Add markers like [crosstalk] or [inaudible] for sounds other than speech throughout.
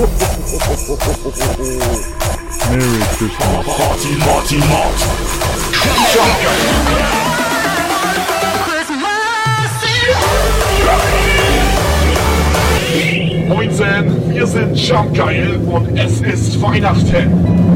Merry Christmas. Party, Party, Mord. Moinsen, wir sind Jumpgeil und es ist Weihnachten.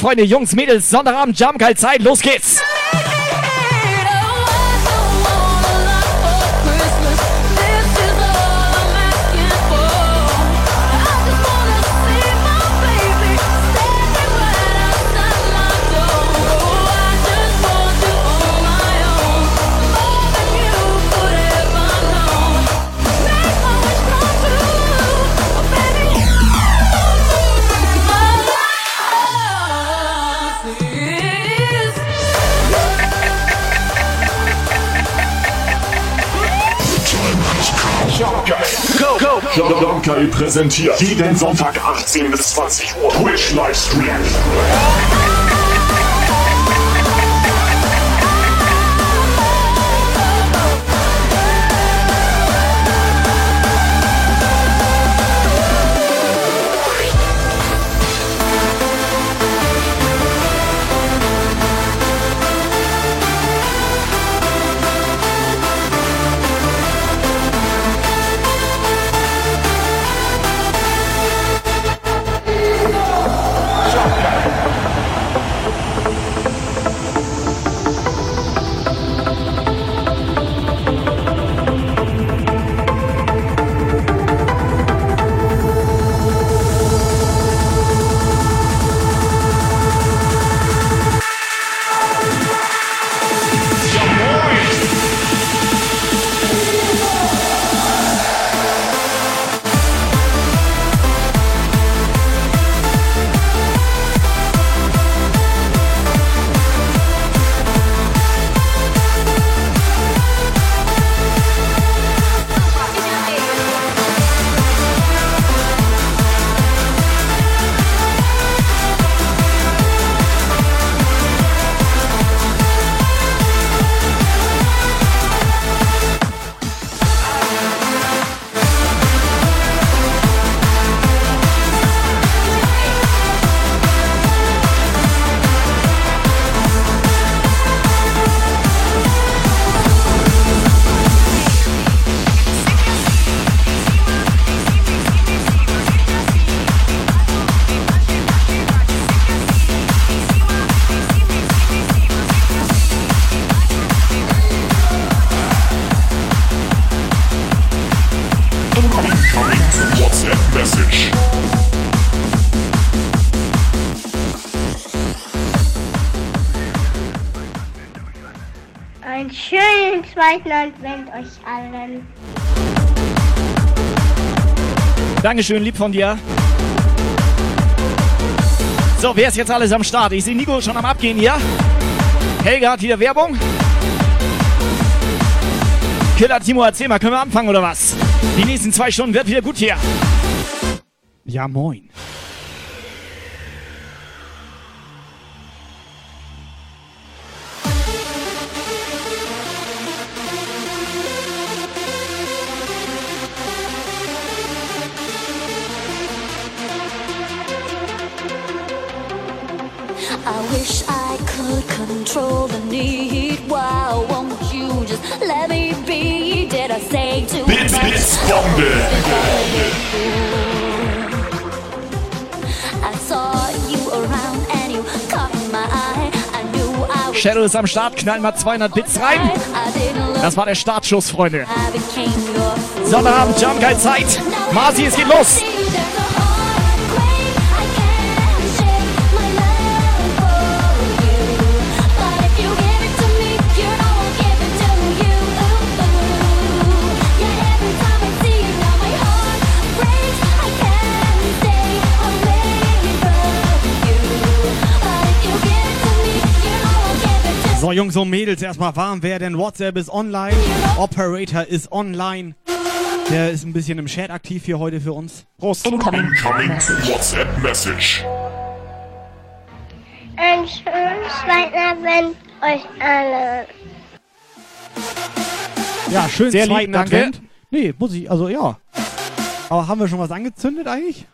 Freunde, Jungs, Mädels, Sonntagabend, Jumpgeil Zeit, los geht's! Jumpgeil präsentiert jeden Sonntag 18 bis 20 Uhr Twitch Livestream. Zweiten Advent euch allen. Dankeschön, lieb von dir. So, wer ist jetzt alles am Start? Ich sehe Nico schon am Abgehen hier. Helga hat wieder Werbung. Killer Timo, erzähl mal, können wir anfangen oder was? Die nächsten zwei Stunden wird wieder gut hier. Ja, moin. Was Shadow ist am Start, knallen mal 200 Bits rein. Das war der Startschuss, Freunde. Sonnabend, Jump, geil Zeit. Masi, es geht los. So, Jungs und Mädels, erstmal warm werden. WhatsApp ist online. Operator ist online. Der ist ein bisschen im Chat aktiv hier heute für uns. Prost. Incoming WhatsApp Message. Ein schönes Advent euch allen. Ja, schön Sehr zweiten. Advent. Nee, muss ich, also ja. Aber haben wir schon was angezündet eigentlich?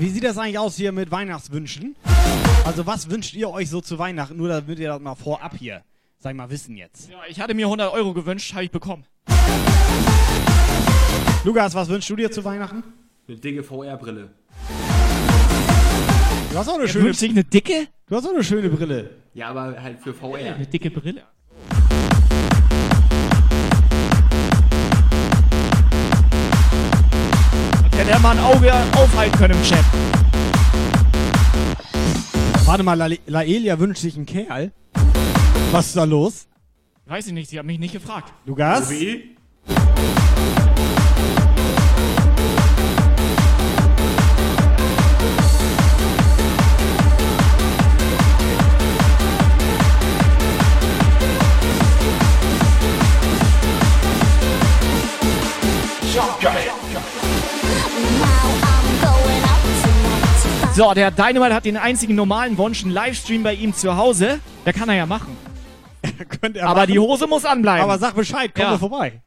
Wie sieht das eigentlich aus hier mit Weihnachtswünschen? Also was wünscht ihr euch so zu Weihnachten? Nur damit ihr das mal vorab hier, sag ich mal, wissen jetzt. Ja, ich hatte mir 100 Euro gewünscht, habe ich bekommen. Lukas, was wünschst du dir zu Weihnachten? Eine dicke VR-Brille. Du hast auch eine Er schöne, wünscht sich eine dicke? du hast auch eine schöne Brille. Ja, aber halt für VR. Eine dicke Brille. Hätte er mal ein Auge aufhalten können im Chat. Warte mal, La Laelia wünscht sich einen Kerl. Was ist da los? Weiß ich nicht, sie hat mich nicht gefragt. Lukas? Wie? So, der Dynamite hat den einzigen normalen Wunsch, einen Livestream bei ihm zu Hause. Der kann er ja machen. [laughs] Aber machen. die Hose muss anbleiben. Aber sag Bescheid, komm Ja. doch vorbei.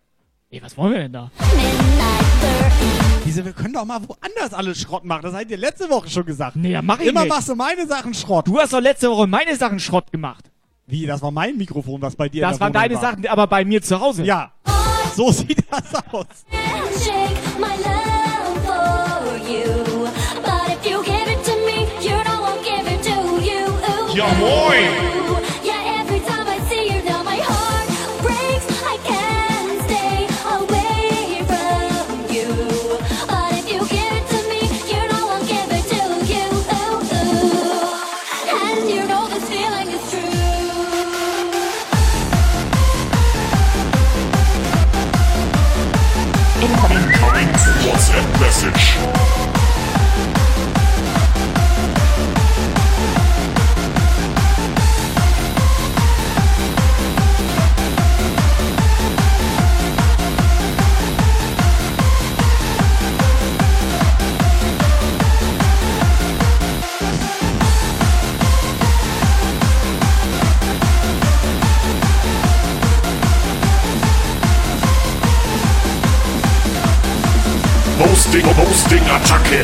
Ey, was wollen wir denn da? midnight 30. Diese, wir können doch mal woanders alles Schrott machen. Das habt ihr letzte Woche schon gesagt. Nee, ja, mach ich Immer nicht. machst du meine Sachen Schrott. Du hast doch letzte Woche meine Sachen Schrott gemacht. Wie, das war mein Mikrofon, was bei dir Das waren deine war. Sachen, aber bei mir zu Hause. Ja, so sieht das aus. Shake my Hosting, Hosting Attacke.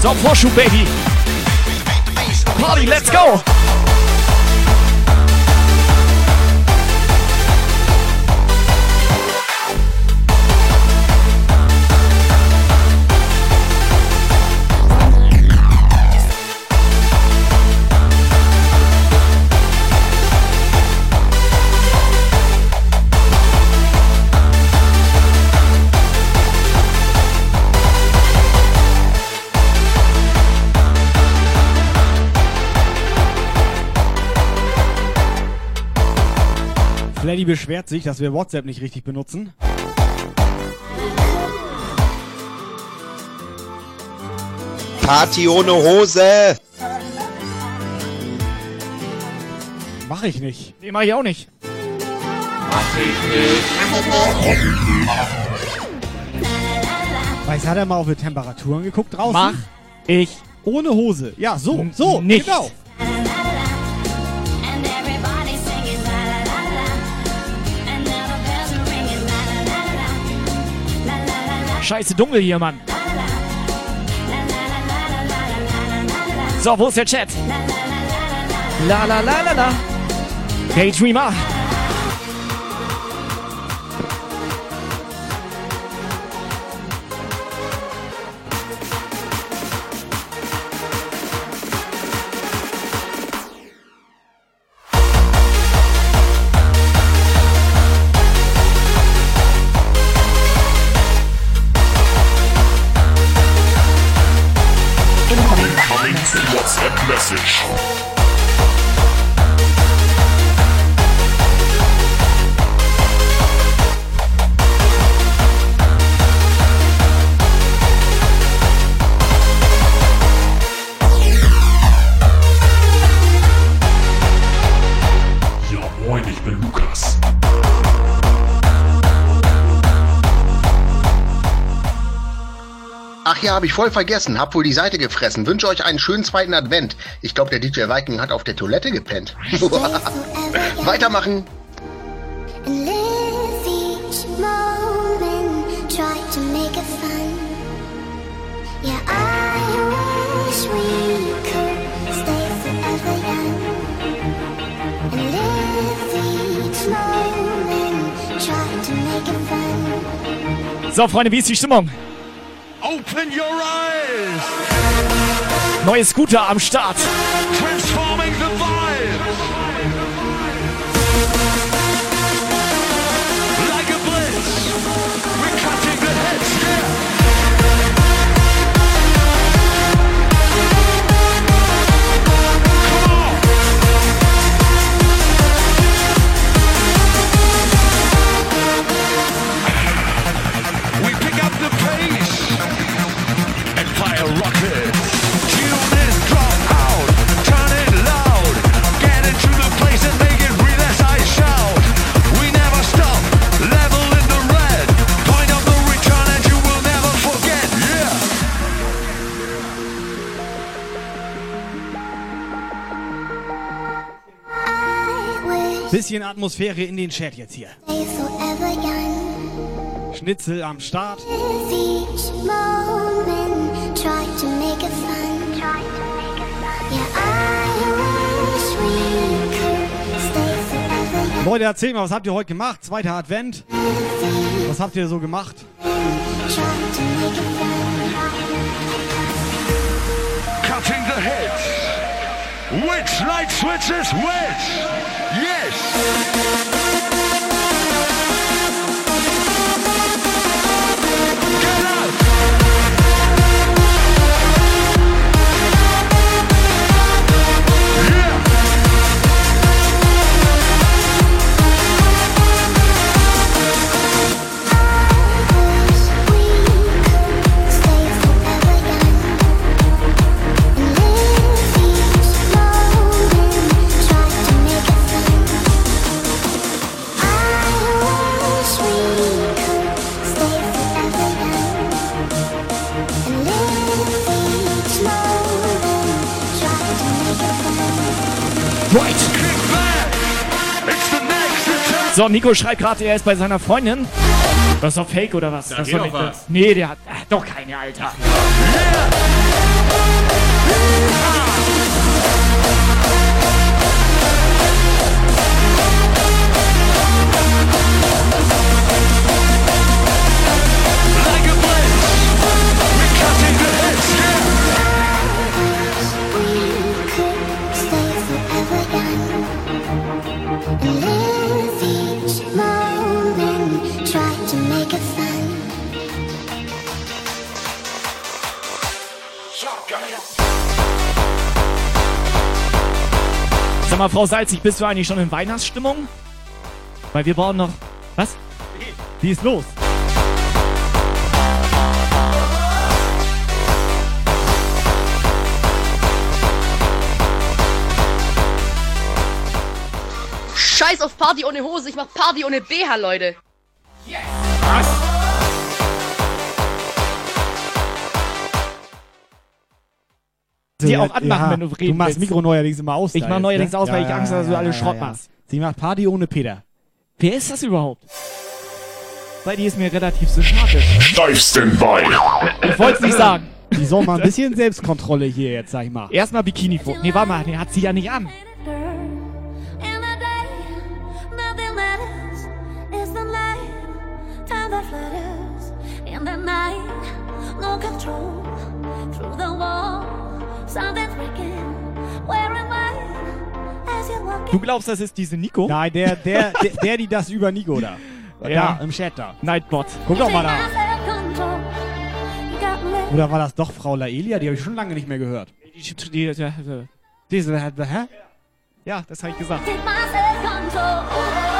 So, Vorschub, Baby. Party, let's go. Fleddy beschwert sich, dass wir WhatsApp nicht richtig benutzen. Party ohne Hose. Mach ich nicht. Nee, mach ich auch nicht. Weiß, hat er mal auf die Temperaturen geguckt draußen? Mach ich. Ohne Hose. Ja, so, so, nicht. genau. Scheiße dunkel hier, Mann. So, wo ist der Chat? La la la la la. Daydreamer. Habe ich voll vergessen. Hab wohl die Seite gefressen. Wünsche euch einen schönen zweiten Advent. Ich glaube, der DJ Viking hat auf der Toilette gepennt. [laughs] Weitermachen. So, Freunde, wie ist die Stimmung? Open your eyes, Neue Scooter am Start. transforming the Bisschen Atmosphäre in den Chat jetzt hier. Schnitzel am Start. Yeah. Leute, erzählt mal, was habt ihr heute gemacht? Zweiter Advent. Was habt ihr so gemacht? Cutting the heads. Which light switches which? Yes. Thank you. So, Nico schreibt gerade, er ist bei seiner Freundin. Das ist doch fake oder was? Da das geht doch was. Nee, der hat ach, doch keine, Alter. Like mal, Frau Salzig, bist du eigentlich schon in Weihnachtsstimmung? Weil wir brauchen noch. Was? Wie ist los? Scheiß auf Party ohne Hose, ich mach Party ohne BH, Leute. Leute, die auch anmachen, ja, wenn du reden Du machst willst. Mikro neuerdings immer aus. Ich mache neuerdings ne? aus, weil ich Angst habe, dass du alle Schrott machst. Sie macht Party ohne Peter. Wer ist das überhaupt? Weil die ist mir relativ sympathisch. Steif Standby. Ich wollte es nicht sagen. Die soll mal ein bisschen Selbstkontrolle hier jetzt, sag ich mal. Erstmal Bikini vor. Nee, warte mal, der hat sie ja nicht an. No control through the wall. Du glaubst, das ist diese Nico? Nein, der, der, der, der die das über Nico da. Ja, ja im Chat da. Nightbot. Guck doch mal da. Oder war das doch Frau Laelia? Die habe ich schon lange nicht mehr gehört. Diese, hä? Ja, das habe ich gesagt.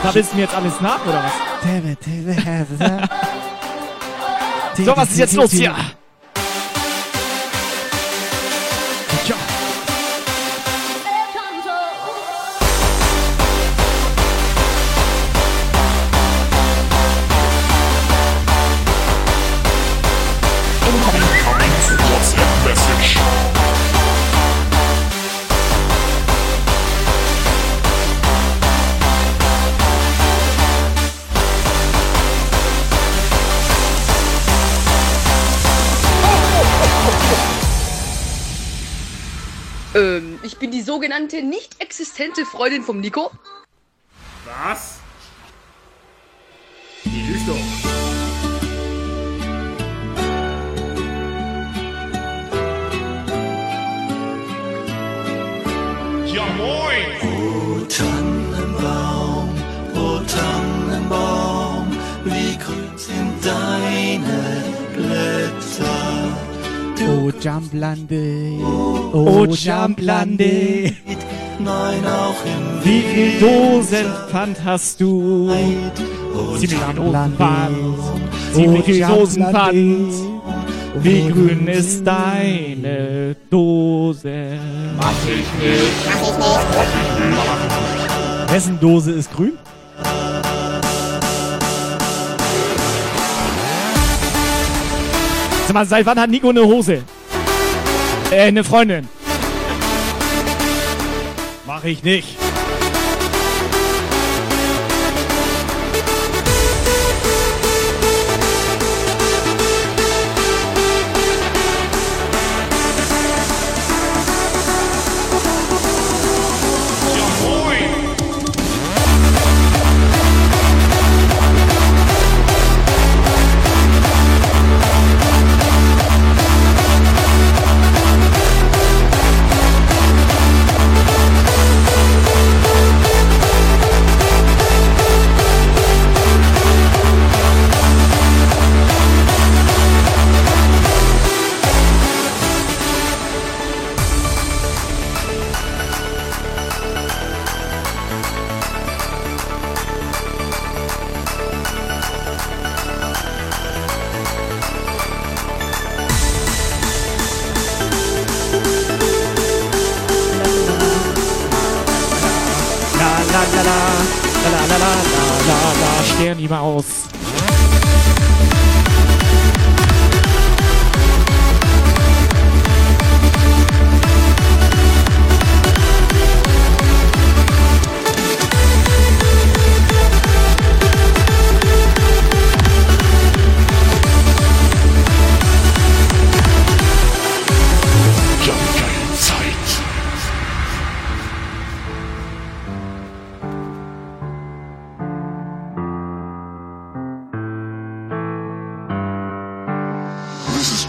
Da wissen wir jetzt alles nach, oder was? so, was ist jetzt los hier? Ähm, ich bin die sogenannte nicht existente Freundin vom Nico. Was? Die lügt Oh, Jumplande. Oh, Jumplande. Nein, auch im Wie viel Dosenpfand hast du? Sieh mich an, Dosenpfand. Sieh mich die Dosenpfand. Wie grün ist deine Dose? Wessen Dose ist grün? Sag mal, seit wann hat Nico eine Hose? Äh, eine Freundin. Mach ich nicht.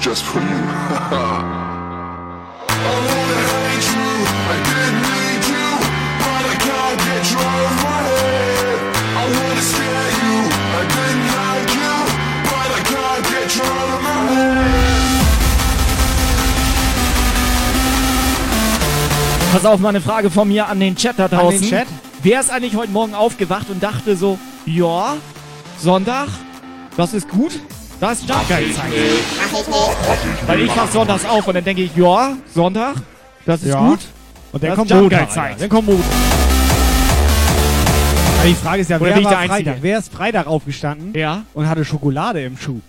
Just for you. I wanna hate you, I didn't need you, but I can't get you out of my head. I wanna scare you, I didn't like you, but I can't get you out of my head. Pass auf, mal eine Frage von mir an den Chat da draußen. den Chat? Wer ist eigentlich heute Morgen aufgewacht und dachte so, ja, Sonntag, das ist gut, das ist Jump-Guide-Zeit. Weil ich mach sonntags auf und dann denke ich, ja, Sonntag, das ist Ja. gut. Und dann kommt Montag. Dann kommt Montag. Aber die Frage ist ja, Oder wer ich war? Freitag? Wer ist Freitag aufgestanden Ja. und hatte Schokolade im Schuh?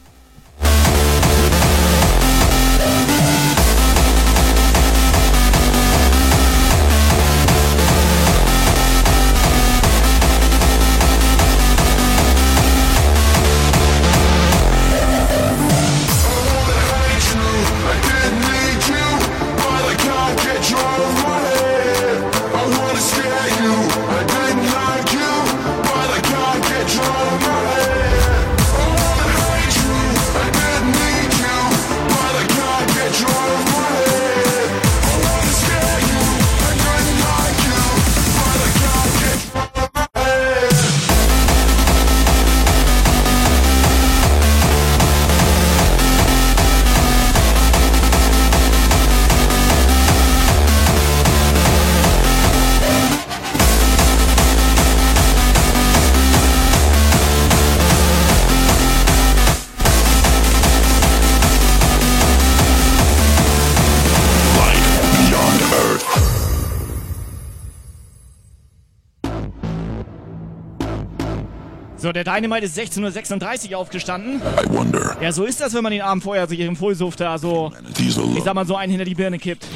Der Dynamite ist 16.36 Uhr aufgestanden. I wonder, Ja, so ist das, wenn man den Abend vorher sich im Vollsuft da so, ich sag mal, so einen hinter die Birne kippt.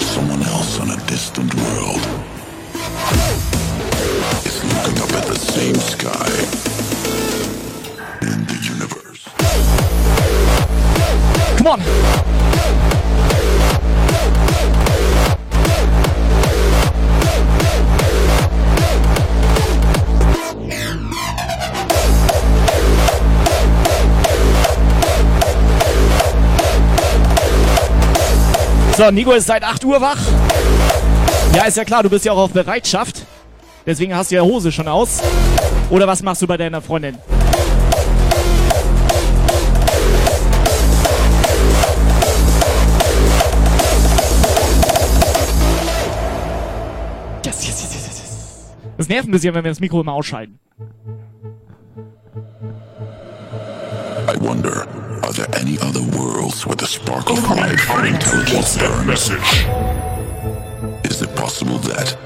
someone else on a distant world is looking up at the same sky in the universe. Come on! So, Nico ist seit 8 Uhr wach. Ja, ist ja klar, du bist ja auch auf Bereitschaft. Deswegen hast du ja Hose schon aus. Oder was machst du bei deiner Freundin? Yes, yes, yes, yes, yes. Das nervt ein bisschen, wenn wir das Mikro immer ausschalten. I wonder, are there any other worlds where the spark of life and intelligence burns? Is it possible that,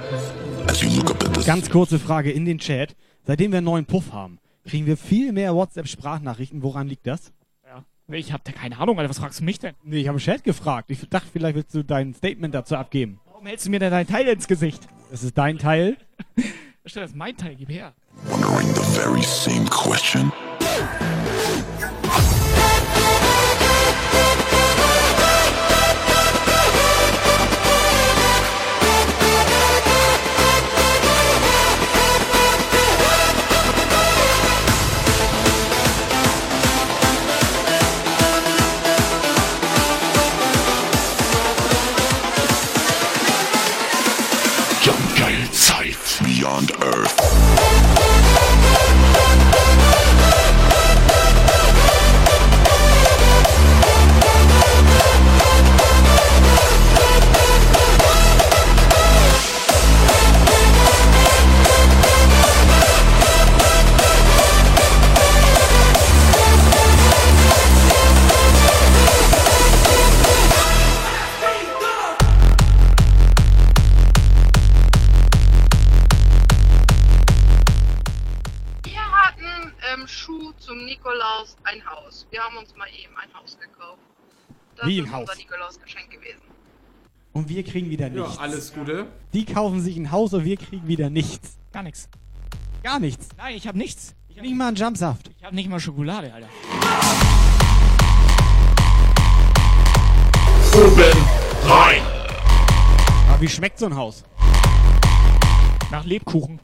as you look up at the Ganz kurze Frage in den Chat. Seitdem wir einen neuen Puff haben, kriegen wir viel mehr WhatsApp-Sprachnachrichten. Woran liegt das? Ja. Ich hab da keine Ahnung, Alter. Was fragst du mich denn? Nee, ich habe im Chat gefragt. Ich dachte, vielleicht willst du dein Statement dazu abgeben. Warum hältst du mir denn dein Teil ins Gesicht? Das ist dein Teil. [laughs] Stell, das ist mein Teil, gib her. wondering the very same question? Und wir kriegen wieder Ja, nichts. alles Gute. Die kaufen sich ein Haus und wir kriegen wieder nichts. Gar nichts. Gar nichts. Nein, ich hab nichts. Ich hab, Nicht mal einen Jumpsaft. ich hab nicht mal Schokolade, Alter. Oben rein. Aber wie schmeckt so ein Haus? Nach Lebkuchen.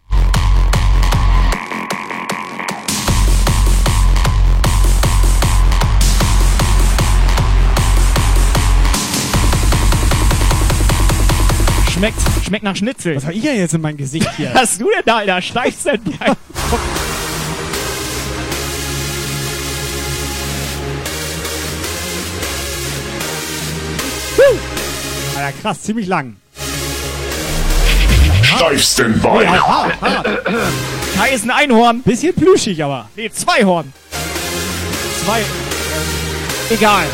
Schmeckt, schmeckt nach Schnitzel. Was habe ich ja jetzt in mein Gesicht hier? Was hast du denn da, Alter? Steifst denn Bein? Alter, krass, ziemlich lang. Steifsten Bein. Ja. Kai ist ein Einhorn. Bisschen plüschig, aber. Nee, zwei Horn. Zwei. Egal.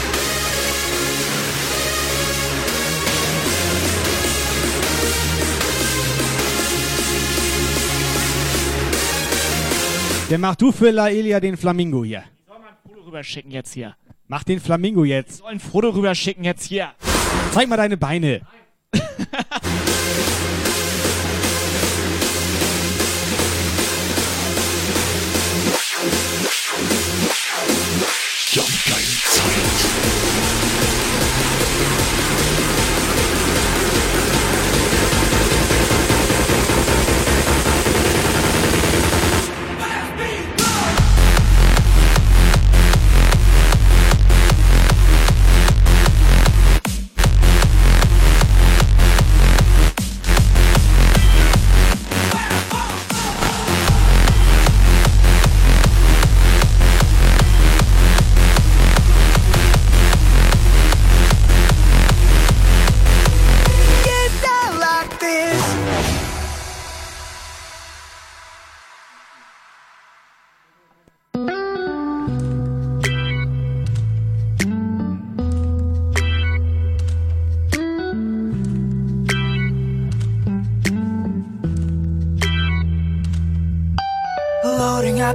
Der mach du für Laelia den Flamingo hier. Soll man ein Foto rüberschicken jetzt hier? Mach den Flamingo jetzt. Soll ein Foto rüberschicken jetzt hier? Zeig mal deine Beine. Ja, geil Zeit.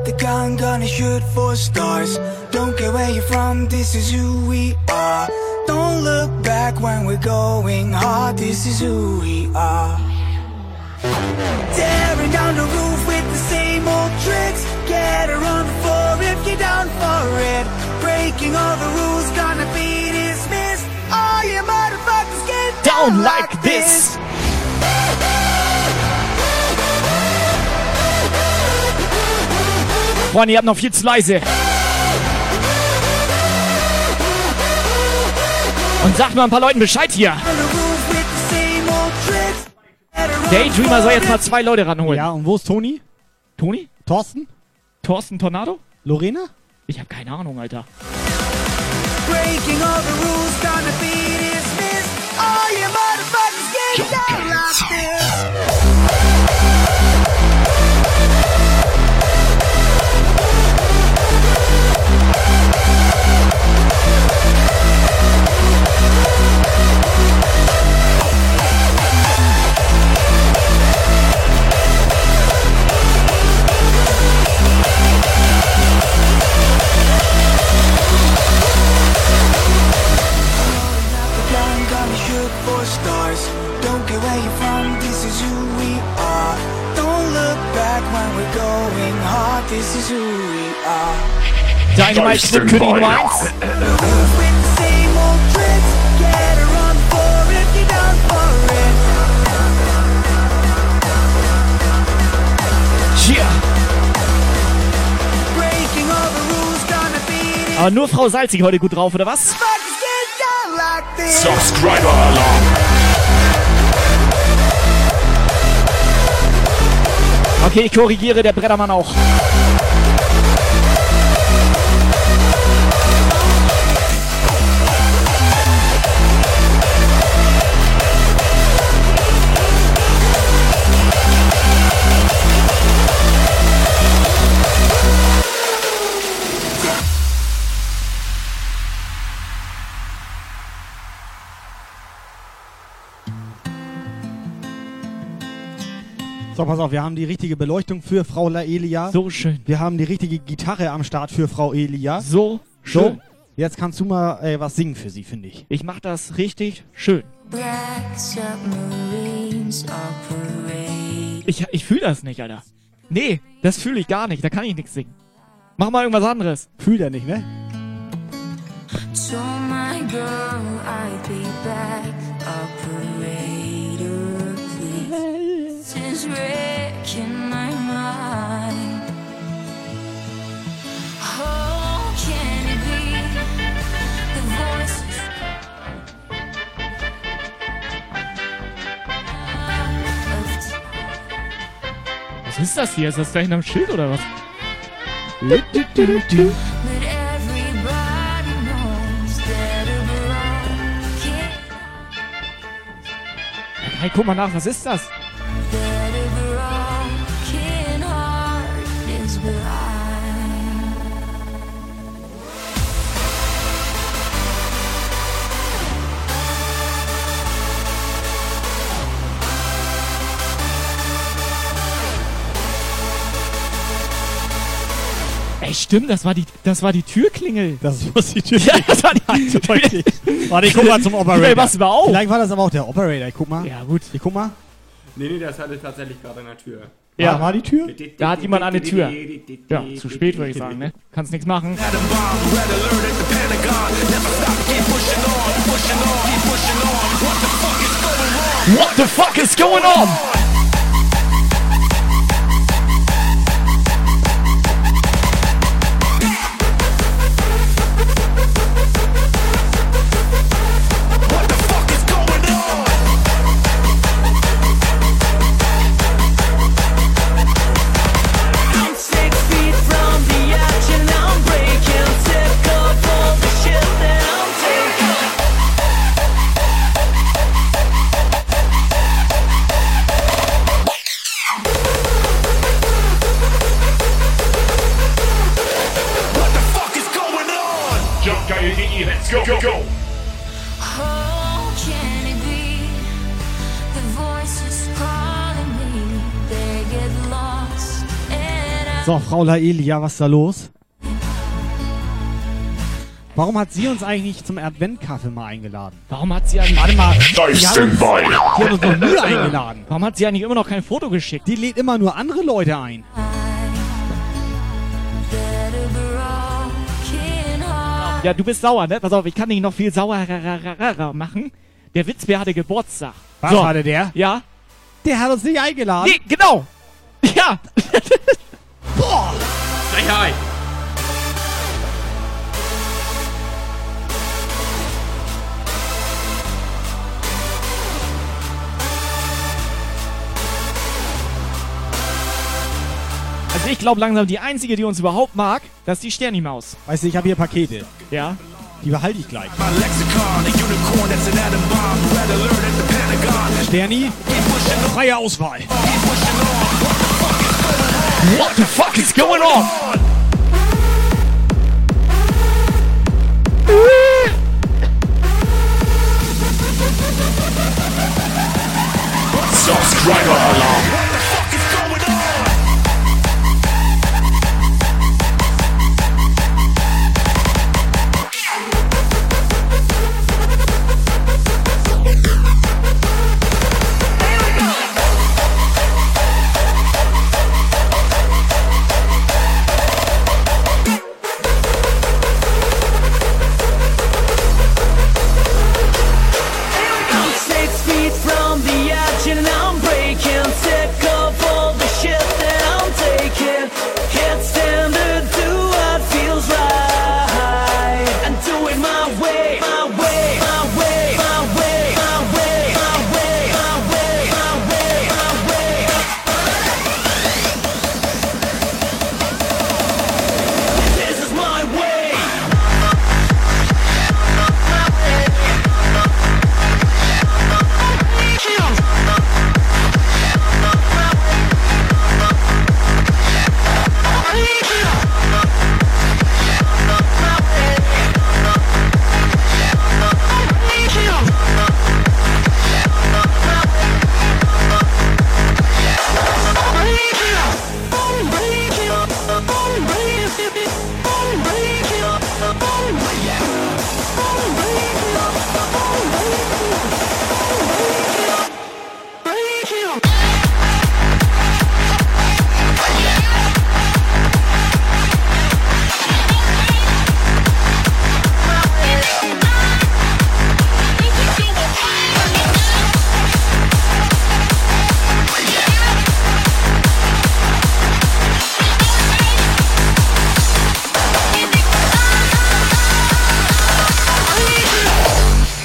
Out the gun, gonna shoot for stars. Don't care where you're from, this is who we are. Don't look back when we're going hard, this is who we are. Tearing down the roof with the same old tricks. Get her on the floor if you're down for it. Breaking all the rules, gonna be dismissed. All you motherfuckers get Down like this. Freunde, ihr habt noch viel zu leise. Und sagt mal ein paar Leuten Bescheid hier. Daydreamer soll jetzt mal zwei Leute ranholen. Ja, und wo ist Toni? Toni? Thorsten? Thorsten Tornado? Lorena? Ich habe keine Ahnung, Alter. Breaking all the rules, gonna be dismissed. All you motherfuckers get down like this. It. Hier. Breaking all the rules, gonna be Aber nur Frau Salzig heute gut drauf, oder was? This. Subscriber Alarm. Okay, ich korrigiere, der Brettermann auch. So, pass auf, wir haben die richtige Beleuchtung für Frau Laelia. So schön. Wir haben die richtige Gitarre am Start für Frau Elia. So schön. So, jetzt kannst du mal äh, was singen für sie, finde ich. Ich mach das richtig schön. Black submarines operate. Ich, ich fühle das nicht, Alter. Nee, das fühle ich gar nicht. Da kann ich nichts singen. Mach mal irgendwas anderes. Fühlt er nicht, ne? Told my girl I'd be is wrecking my mind. Oh, can it be the voices? of Was ist das hier? Ist das da hinterm Schild oder was? Hey, guck mal nach, was ist das? Ey, stimmt, das war die, das war die Türklingel. Das muss die Tür. [laughs] Ja, das war die Okay. [laughs] Warte, ich guck mal zum Operator. Ey, was war auf? Vielleicht war das aber auch der Operator. Ich guck mal. Ja, gut. Ich guck mal. Nee, nee, das hatte tatsächlich gerade an der Tür. Ja. War, war die Tür? Da hat jemand an der Tür. Ja, zu spät würde ich sagen, ne? Kannst nichts machen. What the fuck is going on? So, Frau Laelia, was ist da los? Warum hat sie uns eigentlich nicht zum Adventkaffee mal eingeladen? Warum hat sie eigentlich... Warte mal. Die hat uns- bei? Die hat uns noch nie [laughs] eingeladen. Warum hat sie eigentlich immer noch kein Foto geschickt? Die lädt immer nur andere Leute ein. Ja, du bist sauer, ne? Pass auf, ich kann dich noch viel sauerer machen. Der Witzbär hatte Geburtstag. Was hatte der? Ja. Der hat uns nicht eingeladen. Nee, genau. Ja. [laughs] Boah. Frechheit. Also ich glaube langsam, die einzige, die uns überhaupt mag, das ist die Sterni-Maus. Weißt du, ich habe hier Pakete. Ja. Die behalte ich gleich. Sterni, freie Auswahl. What the fuck is going on? Subscriber alarm.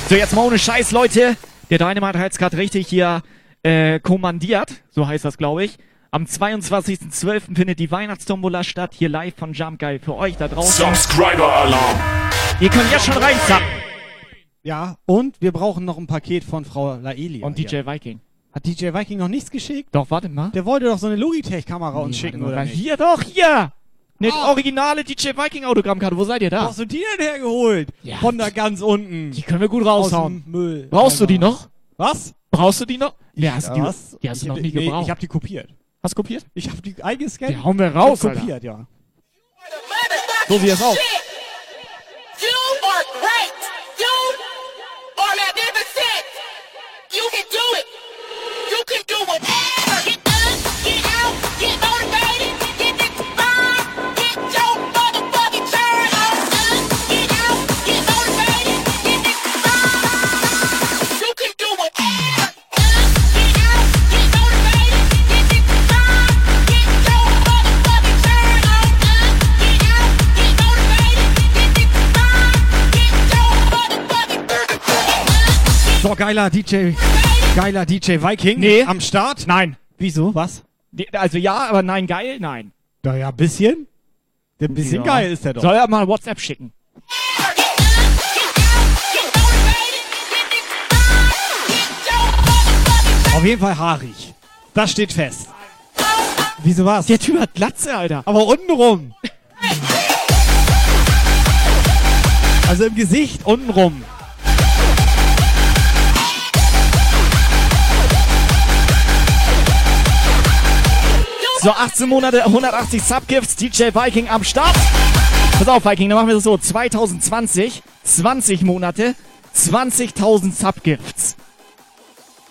So, jetzt mal ohne Scheiß, Leute. Der Dynamite hat jetzt gerade richtig hier äh, kommandiert. So heißt das, glaube ich. Am 22.12. findet die Weihnachtstombola statt. Hier live von Jump Guy für euch da draußen. Subscriber alarm. Ihr könnt jetzt schon reinzappen. Ja, und wir brauchen noch ein Paket von Frau Laelia. Und hier. DJ Viking. Hat DJ Viking noch nichts geschickt? Doch, warte mal. Der wollte doch so eine Logitech-Kamera uns Nee, schicken, warte oder nicht? Hier doch, hier. Eine Ah. originale DJ Viking Autogrammkarte. Wo seid ihr Wo da? hast du die denn hergeholt? Ja. Von da ganz unten. Die können wir gut Aus raushauen. dem Müll. Brauchst du die noch? Was? Brauchst du die noch? Nee, hast du die, Was? die hast du Ich- noch nie nee, gebraucht. Ich hab die kopiert. hast du kopiert? Ich hab die eingescannt. Die hauen wir raus, Alter. kopiert, ja. So sieht es aus. You are great. You are magnificent. You can do it. You can do whatever. Geiler DJ, geiler DJ Viking. Nee. Am Start. Nein. Wieso? Was? Also ja, aber nein, geil, nein. Naja, bisschen. Ein bisschen Ja. geil ist der doch. Soll er mal WhatsApp schicken? Auf jeden Fall haarig. Das steht fest. Wieso was? Der Typ hat Glatze, Alter. Aber untenrum. Also im Gesicht untenrum. So, 18 Monate, 180 Subgifts, DJ Viking am Start. Pass auf, Viking, dann machen wir das so. 2020, 20 Monate, 20.000 Subgifts.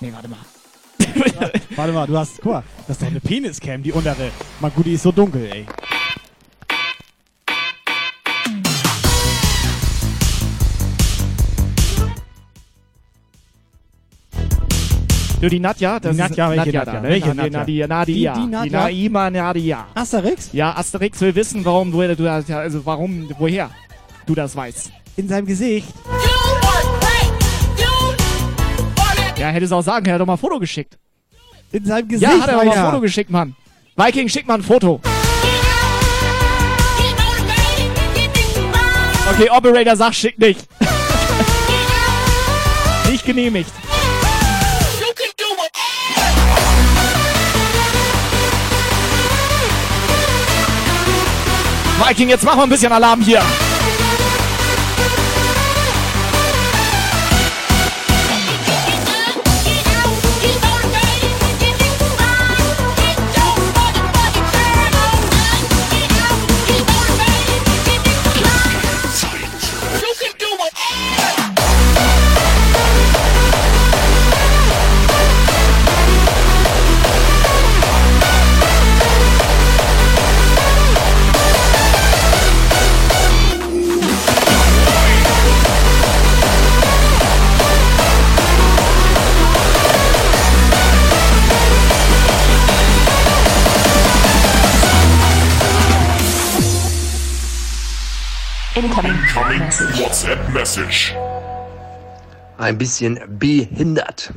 Nee, warte mal. Warte mal, du hast, guck mal, das ist doch eine Peniscam, die untere. Mal gut, die ist so dunkel, ey. Du, die Nadja, das Die Nadja, ist welche Nadja, Nadja? ne? Welche Nadja, Nadja? Nadia, Nadia. Die- die Nadja? Naima Nadia. Asterix? Ja, Asterix will wissen, warum du, du das- ja, also warum, woher du das weißt. In seinem Gesicht. Ja, hätte es auch sagen können, er hat doch mal ein Foto geschickt. In seinem Gesicht. Ja, hat er doch mal ein. Foto geschickt, Mann. Viking, schick mal ein Foto. Okay, Operator sagt, schick nicht. [laughs] nicht genehmigt. Viking, jetzt machen wir ein bisschen Alarm hier. Incoming message. WhatsApp Message. Ein bisschen behindert.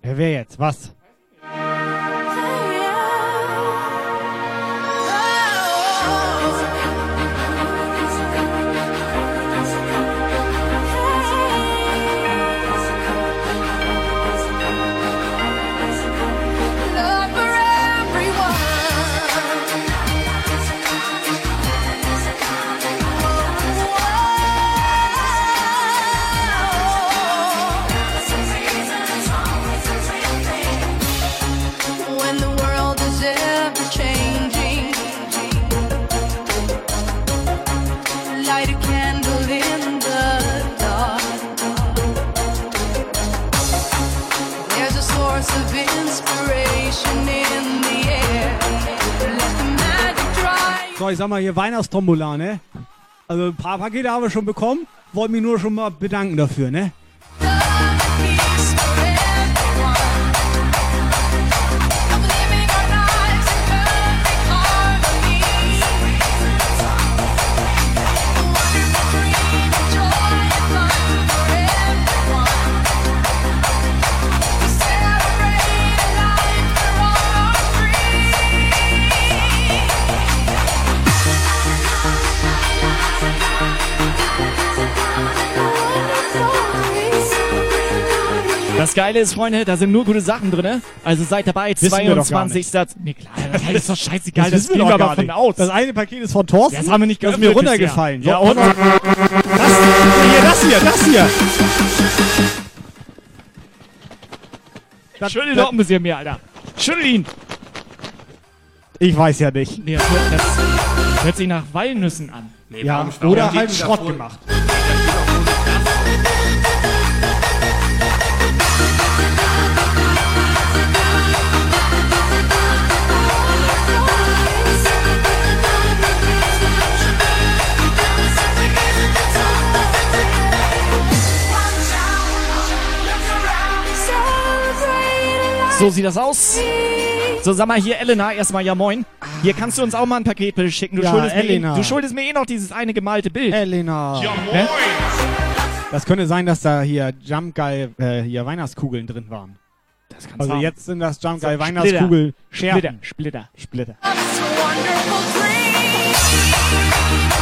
Wer wer jetzt? Was? Sag mal hier Weihnachtstombola, ne? Also ein paar Pakete haben wir schon bekommen. Wollte mich nur schon mal bedanken dafür, ne? Das Geile ist, Freunde, da sind nur gute Sachen drin. Also seid dabei, Wissen wir doch gar 22. Satz. Nee, klar, das ist doch scheißegal, Das das, wissen wir gehen wir doch aber gar von nicht. aus. Das eine Paket ist von Thorsten. Das haben wir nicht Das ist mir geöffnet runtergefallen. Ja, und? Das hier, das hier, das hier. Das- Schüttel doch ein bisschen mehr, Alter. Schüttel ihn. Ich weiß ja nicht. Nee, das, hört- das hört sich nach Walnüssen an. ja, oder halt Schrott gemacht. So sieht das aus. So, sag mal hier, Elena, erstmal ja moin. Hier kannst du uns auch mal ein Paket schicken. Du, Ja, schuldest, mir eh, Elena. du schuldest mir eh noch dieses eine gemalte Bild. Elena. Ja, moin. Das könnte sein, dass da hier Jump Guy, äh, hier Weihnachtskugeln drin waren. Das kann's Also haben. jetzt sind das Jump So, Guy Weihnachtskugel Splitter. Scherben. Splitter. Splitter. watch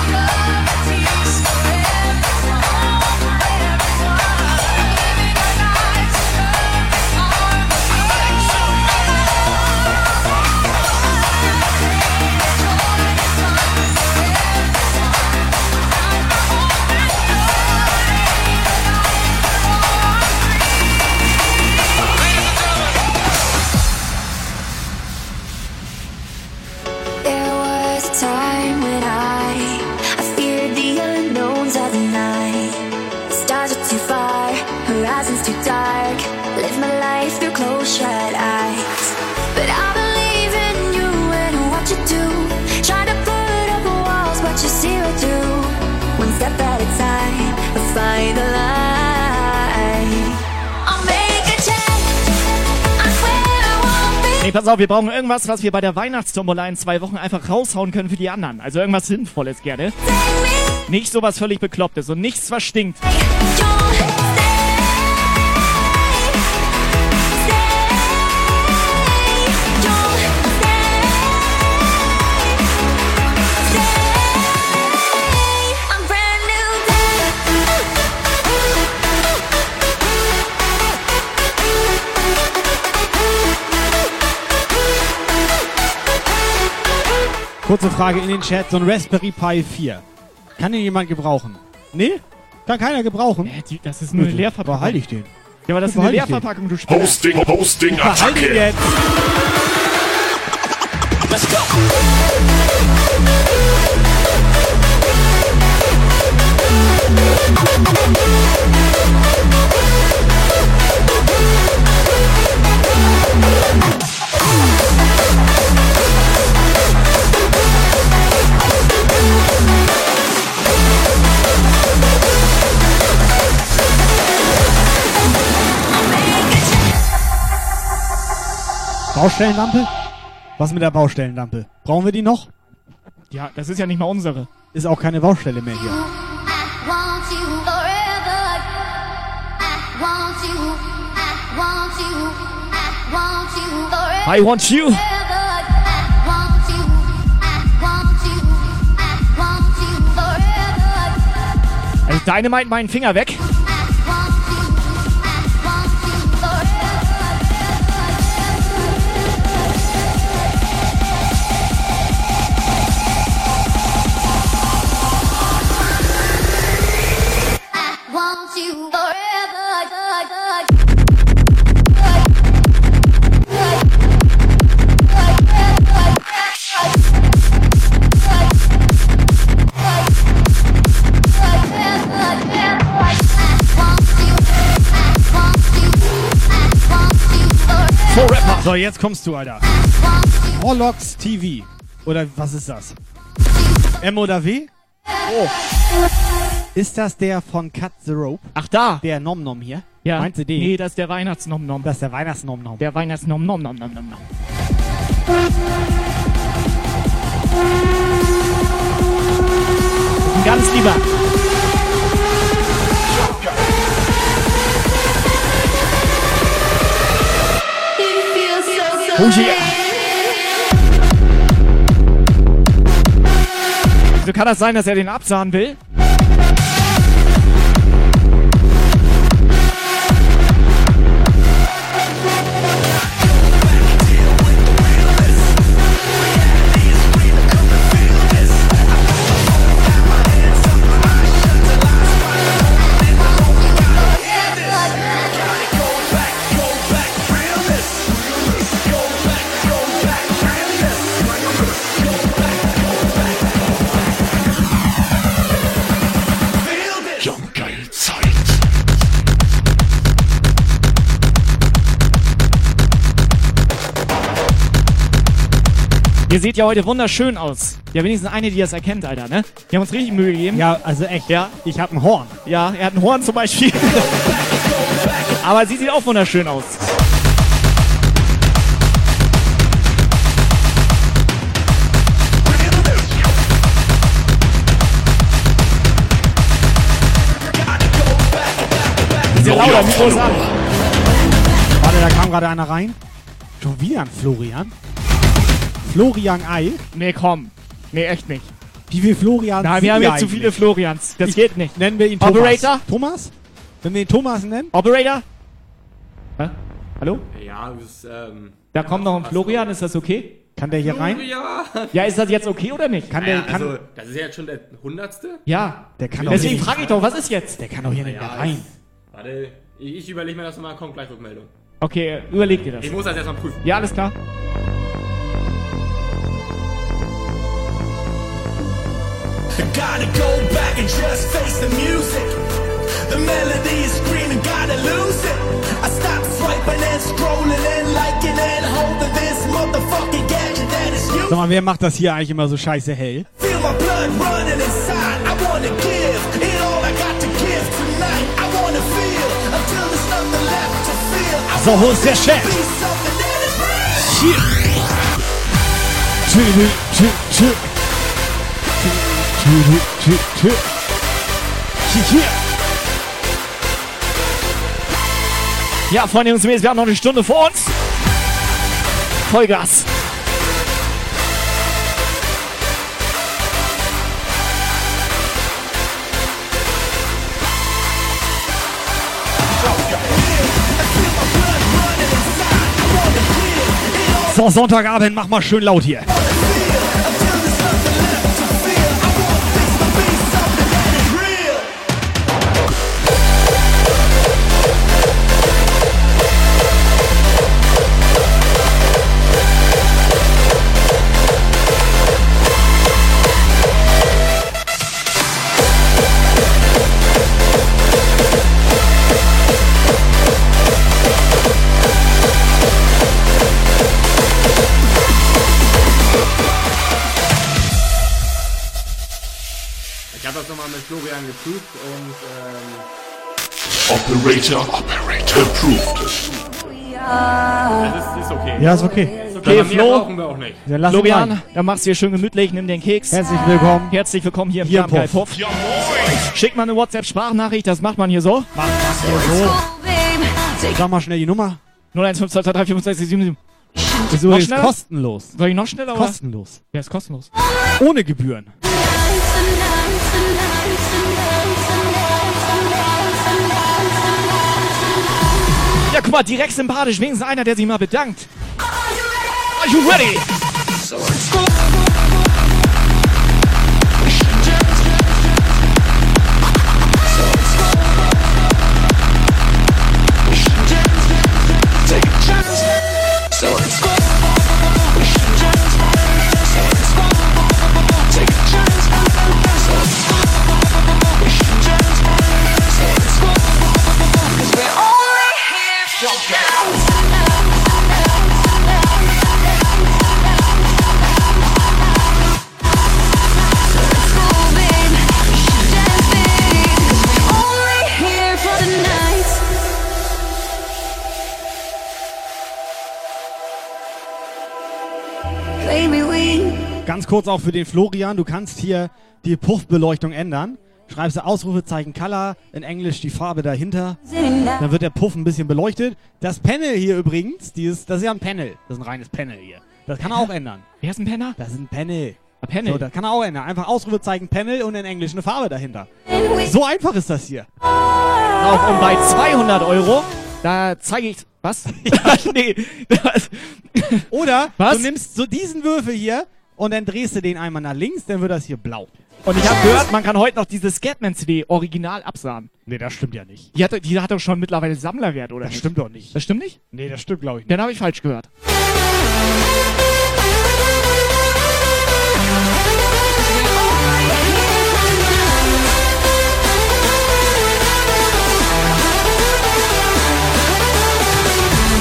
pass auf, wir brauchen irgendwas, was wir bei der Weihnachtstombola in zwei Wochen einfach raushauen können für die anderen. Also irgendwas Sinnvolles gerne. Nicht sowas völlig Beklopptes und nichts, was stinkt. Kurze Frage in den Chat. So ein Raspberry Pi 4. Kann den jemand gebrauchen? Nee? Kann keiner gebrauchen? Das ist nur eine Leerverpackung. Behalte ich den. Ja, aber das ist eine Behalte. Leerverpackung, du Spinner. Hosting, Hosting, Behalte ihn Attacke. jetzt. Let's go. Baustellenlampe? Was mit der Baustellenlampe? Brauchen wir die noch? Ja, das ist ja nicht mal unsere. Ist auch keine Baustelle mehr hier. want you forever. I want you. I want you. I want So, jetzt kommst du, Alter. Morlocks TV. Oder was ist das? M oder W? Oh. Ist das der von Cut the Rope? Ach da. Der Nom Nom hier? Ja. Meinst du den? Nee, das ist der Weihnachtsnom Nom. Das ist der Weihnachtsnom Nom. Der Weihnachtsnom Nom Nom Nom Nom Nom. Ganz lieber. Oh yeah. So kann das sein, dass er den absahen will? Ihr seht ja heute wunderschön aus. Ja, wenigstens eine, die das erkennt, Alter, ne? Die haben uns richtig Mühe gegeben. Ja, also echt. Ja. Ich habe ein Horn. Ja, er hat ein Horn zum Beispiel. [laughs] Aber sie sieht auch wunderschön aus. Diese lauter Mikros an. Warte, da kam gerade einer rein. Schon wieder ein Florian. Florian Ei. Nee, komm. Nee, echt nicht. Wie viele Florians Nein, wir haben jetzt zu viele Florians. Das Ich- geht nicht. Nennen wir ihn Thomas. Operator? Thomas? Wenn wir ihn Thomas nennen? Operator? Hä? Hallo? Ja, das, ähm. Da kommt noch ein Florian, ist das okay? Kann der hier rein? Florian! Ja, ist das jetzt okay oder nicht? Kann Ja, der, kann, also, das ist ja jetzt schon der hundertste? Ja. der kann doch Deswegen frage ich doch, was ist jetzt? Der kann doch hier nicht mehr Ja, rein. Warte, ich, ich überlege mir das nochmal, kommt gleich Rückmeldung. Okay, überleg dir das. Ich muss das erstmal prüfen. Ja, alles klar. Gotta go back and just face the music. The melody is screaming, gotta lose it. I stop swiping and scrolling and liking and holding this motherfucking gadget that is you. Sag mal, wer macht das hier eigentlich immer so scheiße hell? Feel my blood running inside. I wanna give it all I got to give tonight. I wanna feel until there's nothing left to feel. I So, wo ist der real. Hier. Tü, tü, tü, Ja, Freunde Jungs wir haben noch eine Stunde vor uns. Vollgas. So, Sonntagabend, mach mal schön laut hier. Florian geprüft und ähm, Operator, Operator approved. das ist, ist okay. Ja, ist okay. Ist Okay, Flo. brauchen wir auch nicht. Dann lass ihn Florian, dann machst du hier schön gemütlich, nimm den Keks. Herzlich willkommen. Herzlich willkommen hier im Hier Puff. Puff. Schick mal eine WhatsApp-Sprachnachricht, das macht man hier so. Mach das hier so. Sag mal schnell die Nummer. 015234567. Wieso ist kostenlos? Soll ich noch schneller? oder? Kostenlos. Ja, ist kostenlos. Ohne Gebühren. Ja, guck mal, direkt sympathisch. Wenigstens einer, der sich mal bedankt. Are you ready? Take a chance. So let's go. Ganz kurz auch für den Florian. Du kannst hier die Puffbeleuchtung ändern. Schreibst du Ausrufezeichen Color, in Englisch die Farbe dahinter. Dann wird der Puff ein bisschen beleuchtet. Das Panel hier übrigens, dieses, das ist ja ein Panel. Das ist ein reines Panel hier. Das kann er auch ändern. Wer ist ein Penner? Das ist ein Panel. Ein Panel? So, das kann er auch ändern. Einfach Ausrufezeichen Panel und in Englisch eine Farbe dahinter. So einfach ist das hier. Auch und bei 200 Euro, da zeige ich... Was? [laughs] ja, nee. [laughs] Oder Was? du nimmst so diesen Würfel hier und dann drehst du den einmal nach links, dann wird das hier blau. und ich habe gehört, man kann heute noch diese Scatman-CD original absahen. Nee, das stimmt ja nicht. Die hat, die hat doch schon mittlerweile Sammlerwert, oder Das nicht? stimmt doch nicht. Das stimmt nicht? Nee, das stimmt glaube ich nicht. Dann habe ich falsch gehört.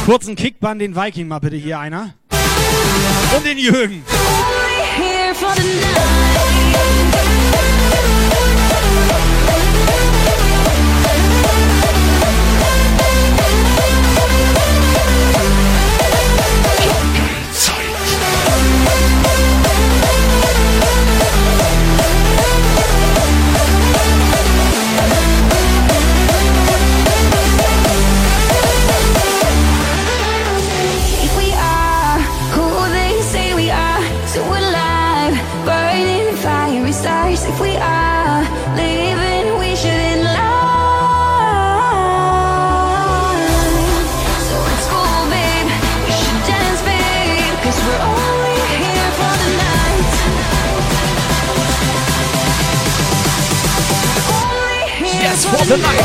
Kurzen Kickband den Viking mal bitte hier einer. Und den Jürgen. For the night. Here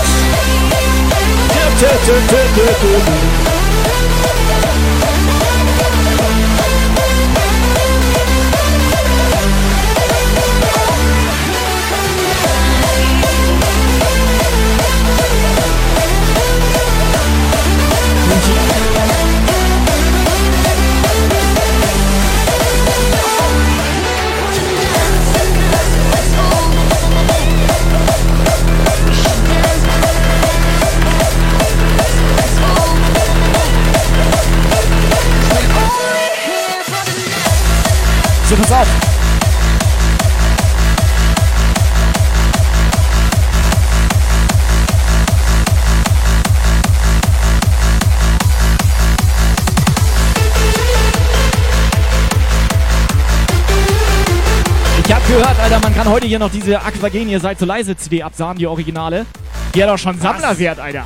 kann heute hier noch diese Aquagenie Seid so leise CD absahen, die Originale. Die hat auch schon Sammlerwert, Alter.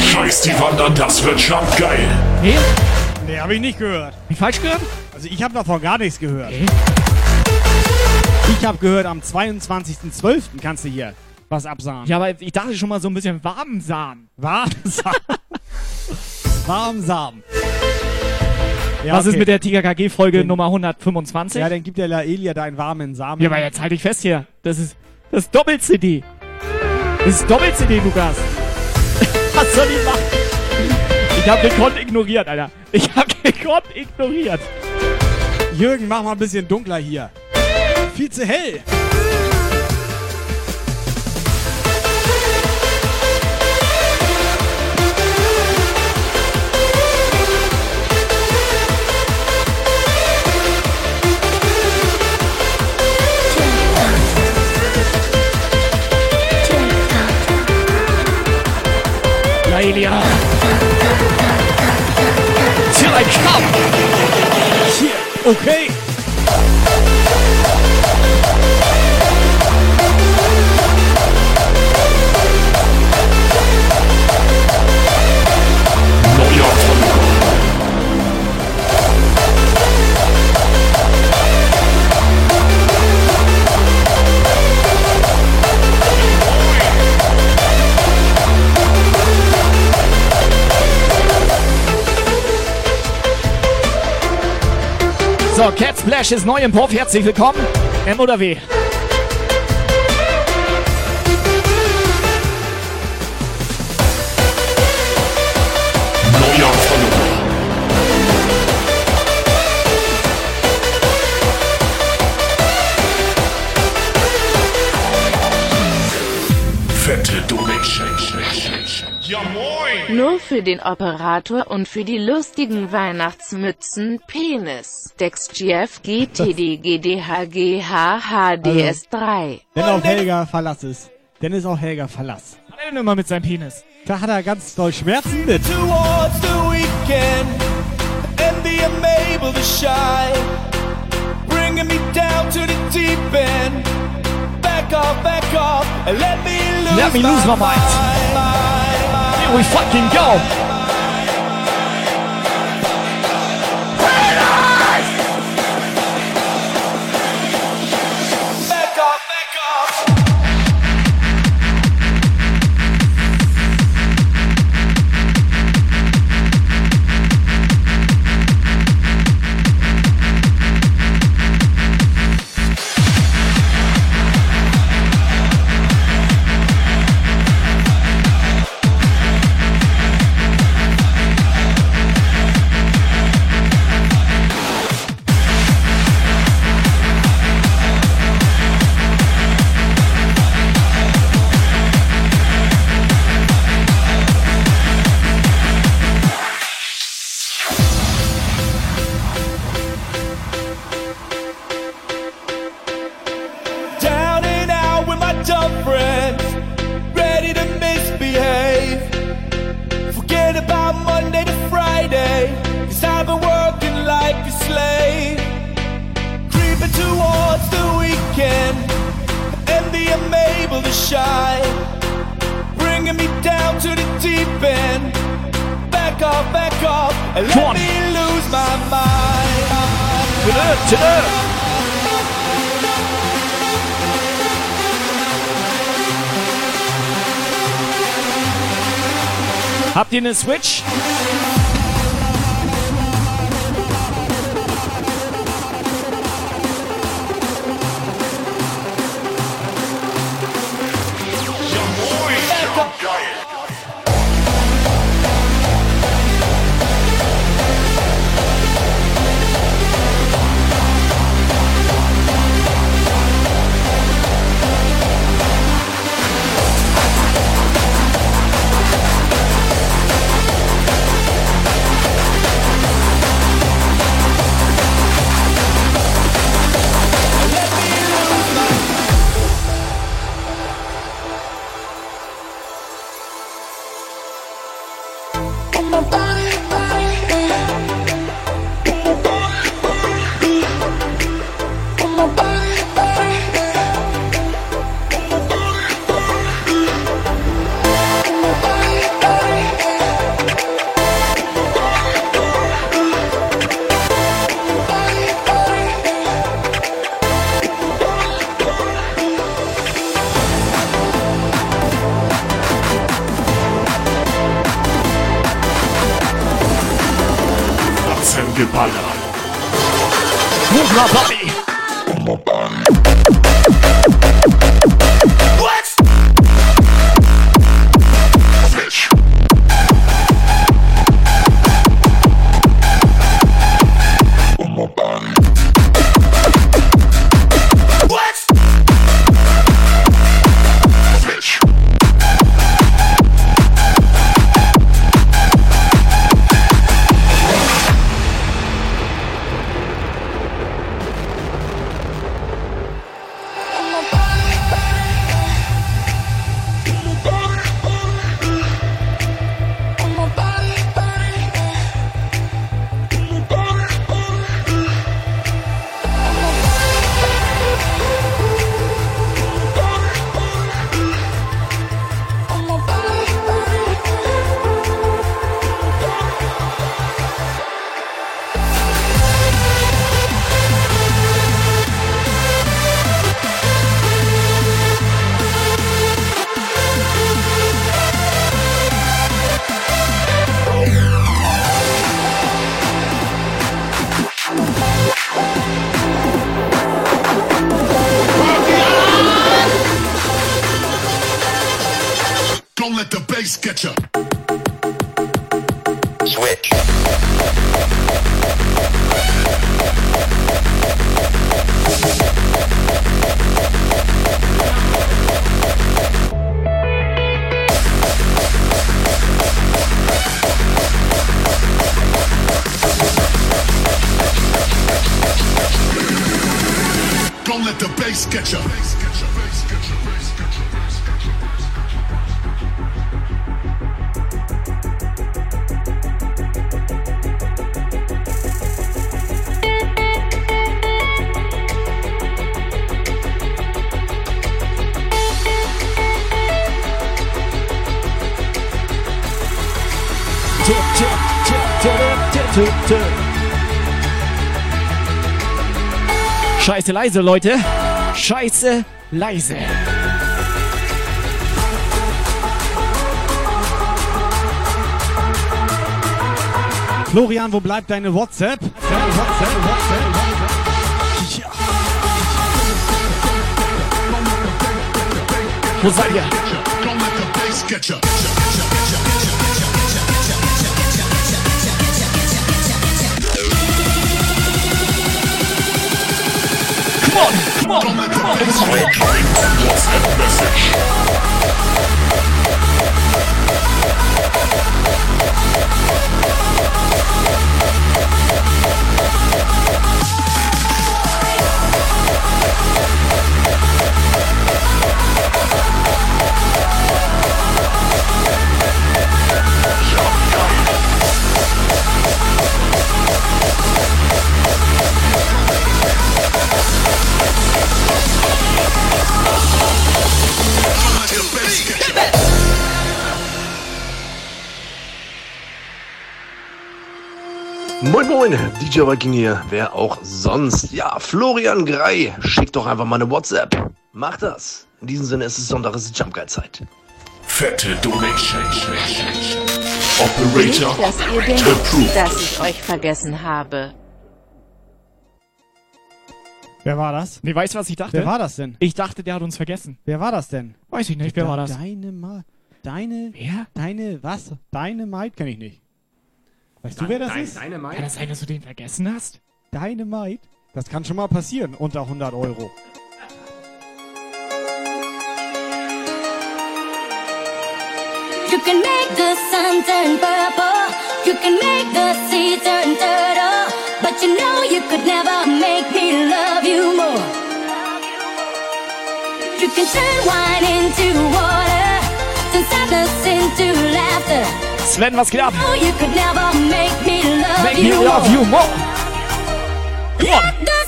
Scheiß die Wand an, das wird schon geil. Nee? Nee, habe ich nicht gehört. Wie falsch gehört? Also ich habe davon gar nichts gehört. Ich habe gehört, am 22.12. kannst du hier was absahen. Ja, aber ich dachte schon mal so ein bisschen warmen Samen. Warm Samen. [laughs] Warm Samen. Ja, Was ist okay. mit der TKKG-Folge Den- Nummer 125? Ja, dann gibt der Laelia da einen warmen Samen. Ja, aber jetzt halte ich fest hier. Das ist das ist Doppel-CD. Das ist Doppel-CD, Lukas. [laughs] Was soll ich machen? Ich hab gekonnt ignoriert, Alter. Ich hab gekonnt ignoriert. Jürgen, mach mal ein bisschen dunkler hier. Viel zu hell. Laelia. Till I come. Hier, okay. So, Cat Splash ist neu im Puff. Herzlich willkommen. M oder W? Für den Operator und für die lustigen Weihnachtsmützen Penis. DexGF GTD GDHG HHDS3. Wenn auch Helga Verlass ist. Dann ist auch Helga Verlass. Was hat er denn immer mit seinem Penis? Da hat er ganz doll Schmerzen mit. bringing me down to the deep end. Back off, back off, and let me lose, Let me lose my mind. Here we fucking go. Switch? Scheiße leise, Leute. Scheiße leise. Florian, wo bleibt deine WhatsApp? Deine WhatsApp, WhatsApp. Wo seid ihr? Message. Moin Moin, DJ Viking hier. Wer auch sonst? Ja, Florian Grei. Schick doch einfach mal eine WhatsApp. Mach das. In diesem Sinne ist es Sonntag, es ist Jump Guide Zeit. Fette Donation. Nicht, Operator. dass ihr denkt, dass ich euch vergessen habe. Wer war das? Nee, weißt du, was ich dachte? Wer war das denn? Ich dachte, der hat uns vergessen. Wer war das denn? Weiß ich nicht, wer war das? Deine Ma Deine. Wer? Deine was? Deine Maid kenne ich nicht. Weißt du, wer das ist? Deine Kann Meinung? das sein, dass du den vergessen hast? Deine Maid? Das kann schon mal passieren unter 100 Euro. You can make the sun turn purple. You can make the sea turn turtle. You know you could never make me love you more. You can turn wine into water. Turn sadness into laughter. Sven, was geht ab? You could never make me love Make you me love more. you more. Come on.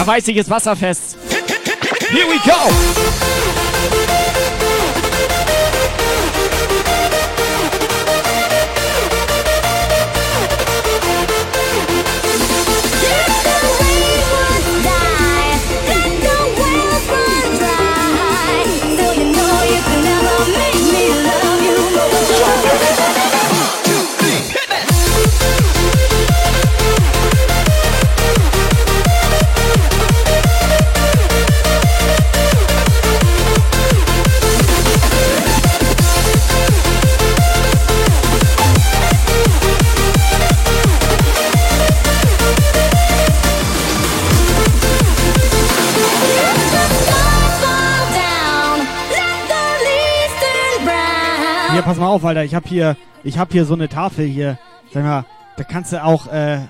Da weiß ich, ist wasserfest. Here we go. Pass mal auf, Alter. Ich hab hier, ich hab hier so eine Tafel hier. Sag mal, da kannst du auch äh,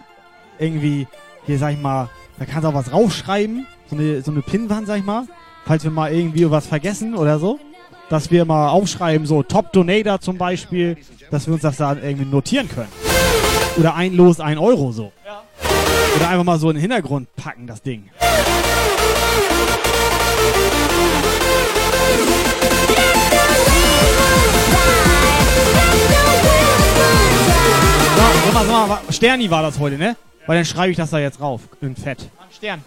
irgendwie, hier sag ich mal, da kannst du auch was raufschreiben. So eine, so eine Pinnwand, sag ich mal. Falls wir mal irgendwie was vergessen oder so. Dass wir mal aufschreiben, so Top Donator zum Beispiel, dass wir uns das da irgendwie notieren können. Oder ein Los, ein Euro so. Oder einfach mal so in den Hintergrund packen, das Ding. Sag mal, sag mal, Sterni war das heute, ne? Weil dann schreibe ich das da jetzt rauf. In Fett. Stern.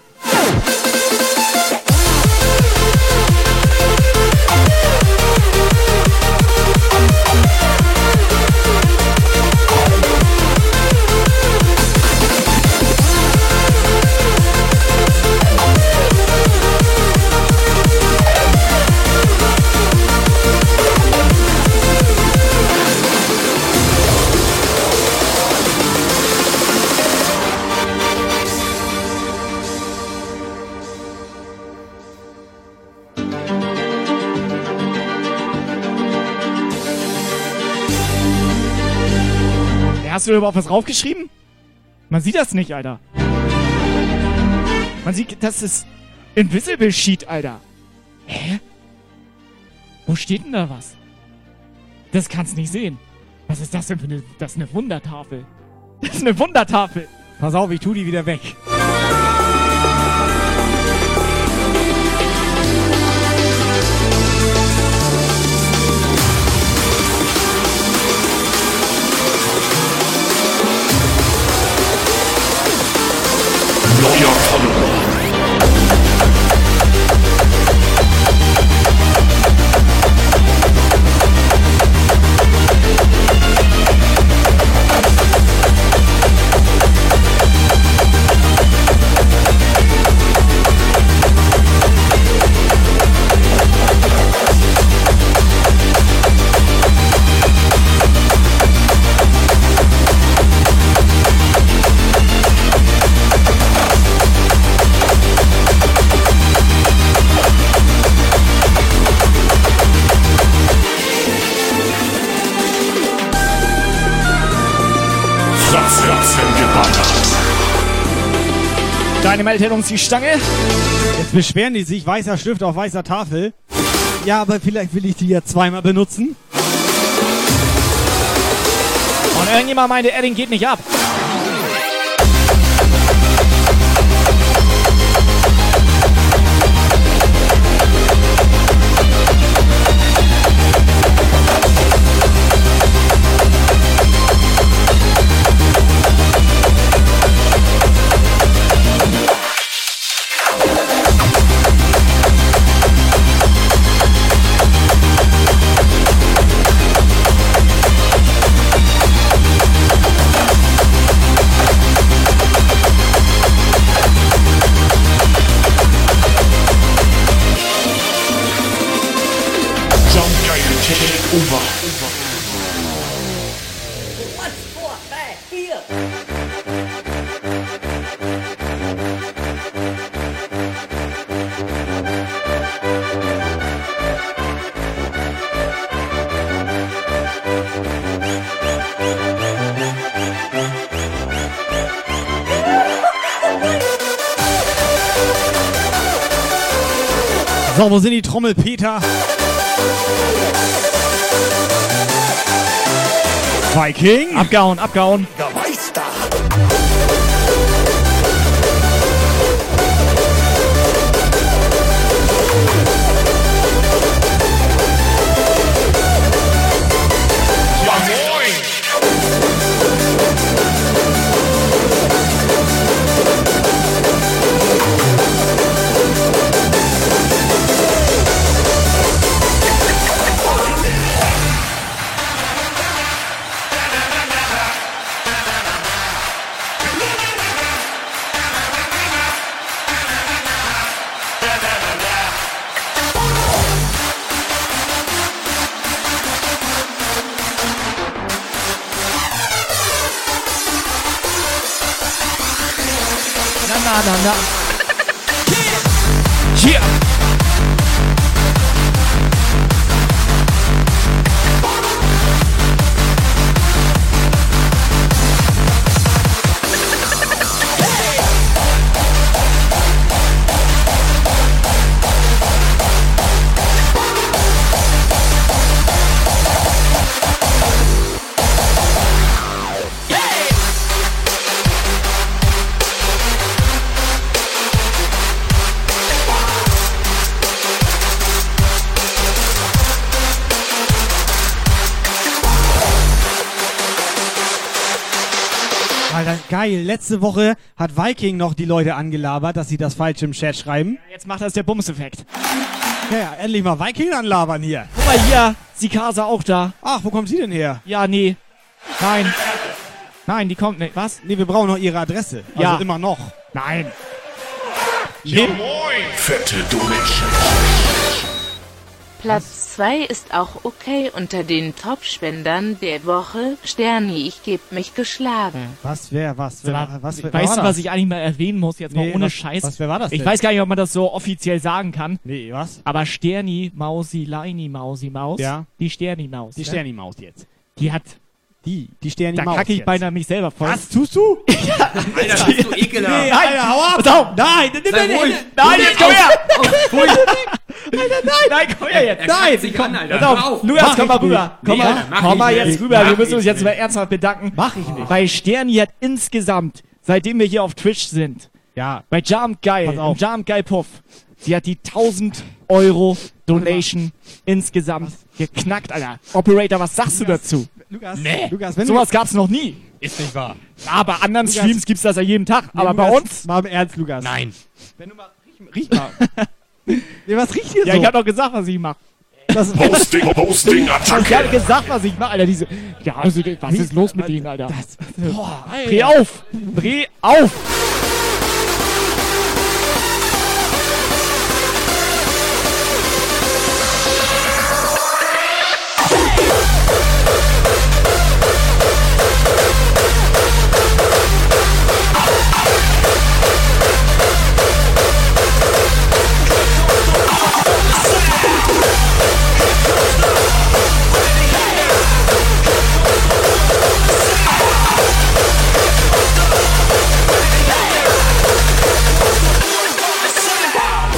Hast du da überhaupt was draufgeschrieben? Man sieht das nicht, Alter. Man sieht, das ist Invisible Sheet, Alter. Hä? Wo steht denn da was? Das kannst nicht sehen. Was ist das denn für eine... Das ist eine Wundertafel. Das ist eine Wundertafel. Pass auf, ich tu die wieder weg. Deine hält uns die Stange. Jetzt beschweren die sich, weißer Stift auf weißer Tafel. Ja, aber vielleicht will ich die ja zweimal benutzen. Und irgendjemand meinte, Edding geht nicht ab. So, wo sind die Trommelpeter? Viking? Abgehauen, abgehauen. Ja geil. Letzte Woche hat Viking noch die Leute angelabert, dass sie das falsch im Chat schreiben. Jetzt macht das der Bumseffekt. Ja, ja, endlich mal Viking anlabern hier. Guck mal hier, Sikasa auch da. Ach, wo kommt sie denn her? Ja, nee. Nein. Nein, die kommt nicht. Was? Nee, wir brauchen noch ihre Adresse. Also Ja. immer noch. Nein. Ja, moin. Fette Donation. Platz 2 ist auch okay unter den Top-Spendern der Woche. Sterni, ich geb mich geschlagen. Was, wer, was, wer, was, wer weißt war du, das? was ich eigentlich mal erwähnen muss, jetzt mal Nee, ohne was- Scheiß? was, wer war das Ich denn? weiß gar nicht, ob man das so offiziell sagen kann. Nee, was? Aber Sterni, Mausi, Leini, Mausi, Maus. Ja. Die Sterni-Maus. Die ne? Sterni-Maus jetzt. Die hat. Die, die Sterni Da Maus kacke ich jetzt. beinahe mich selber voll. Was tust du? [laughs] Alter, bist du ekelhaft. Nee, Alter, hau ab! Pass auf! Nein, nein, nein, ruhig. nein, Nein, jetzt komm her! Ruhig. [laughs] Nein, nein, komm her jetzt! Nein! sich an, Alter. Pass auf, auf. Lukas, komm mal rüber. Komm Nee, mal, Alter, komm mal jetzt rüber. Mach Wir müssen uns jetzt mal ernsthaft bedanken. Mach ich nicht. Weil Sterni hat insgesamt, seitdem wir hier auf Twitch sind, Ja, bei Jump Geil, im Jump Geil Puff, sie hat die 1000 Euro Donation insgesamt geknackt, Alter. Operator, was sagst du dazu? Lukas, Nee, Lukas, wenn sowas gab's noch nie. Ist nicht wahr. Ja, bei anderen Lukas. Streams gibt's das ja jeden Tag, du, aber bei Lukas, uns... Mal im Ernst, Lukas. Nein. Wenn du mal, riech, riech mal. [laughs] [laughs] nee, was riecht hier Ja, so? ich hab doch gesagt, was ich mache. das, [laughs] Posting, Posting, Ich hab Attacke. gesagt, was ich mache, Alter. Diese, ja, also, was ist los mit Ihnen, Alter? boah, Dreh auf! Dreh auf!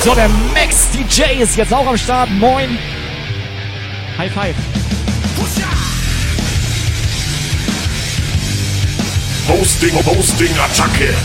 So, der Max DJ ist jetzt auch am Start. Moin! High five. Posting, Posting, Attacke.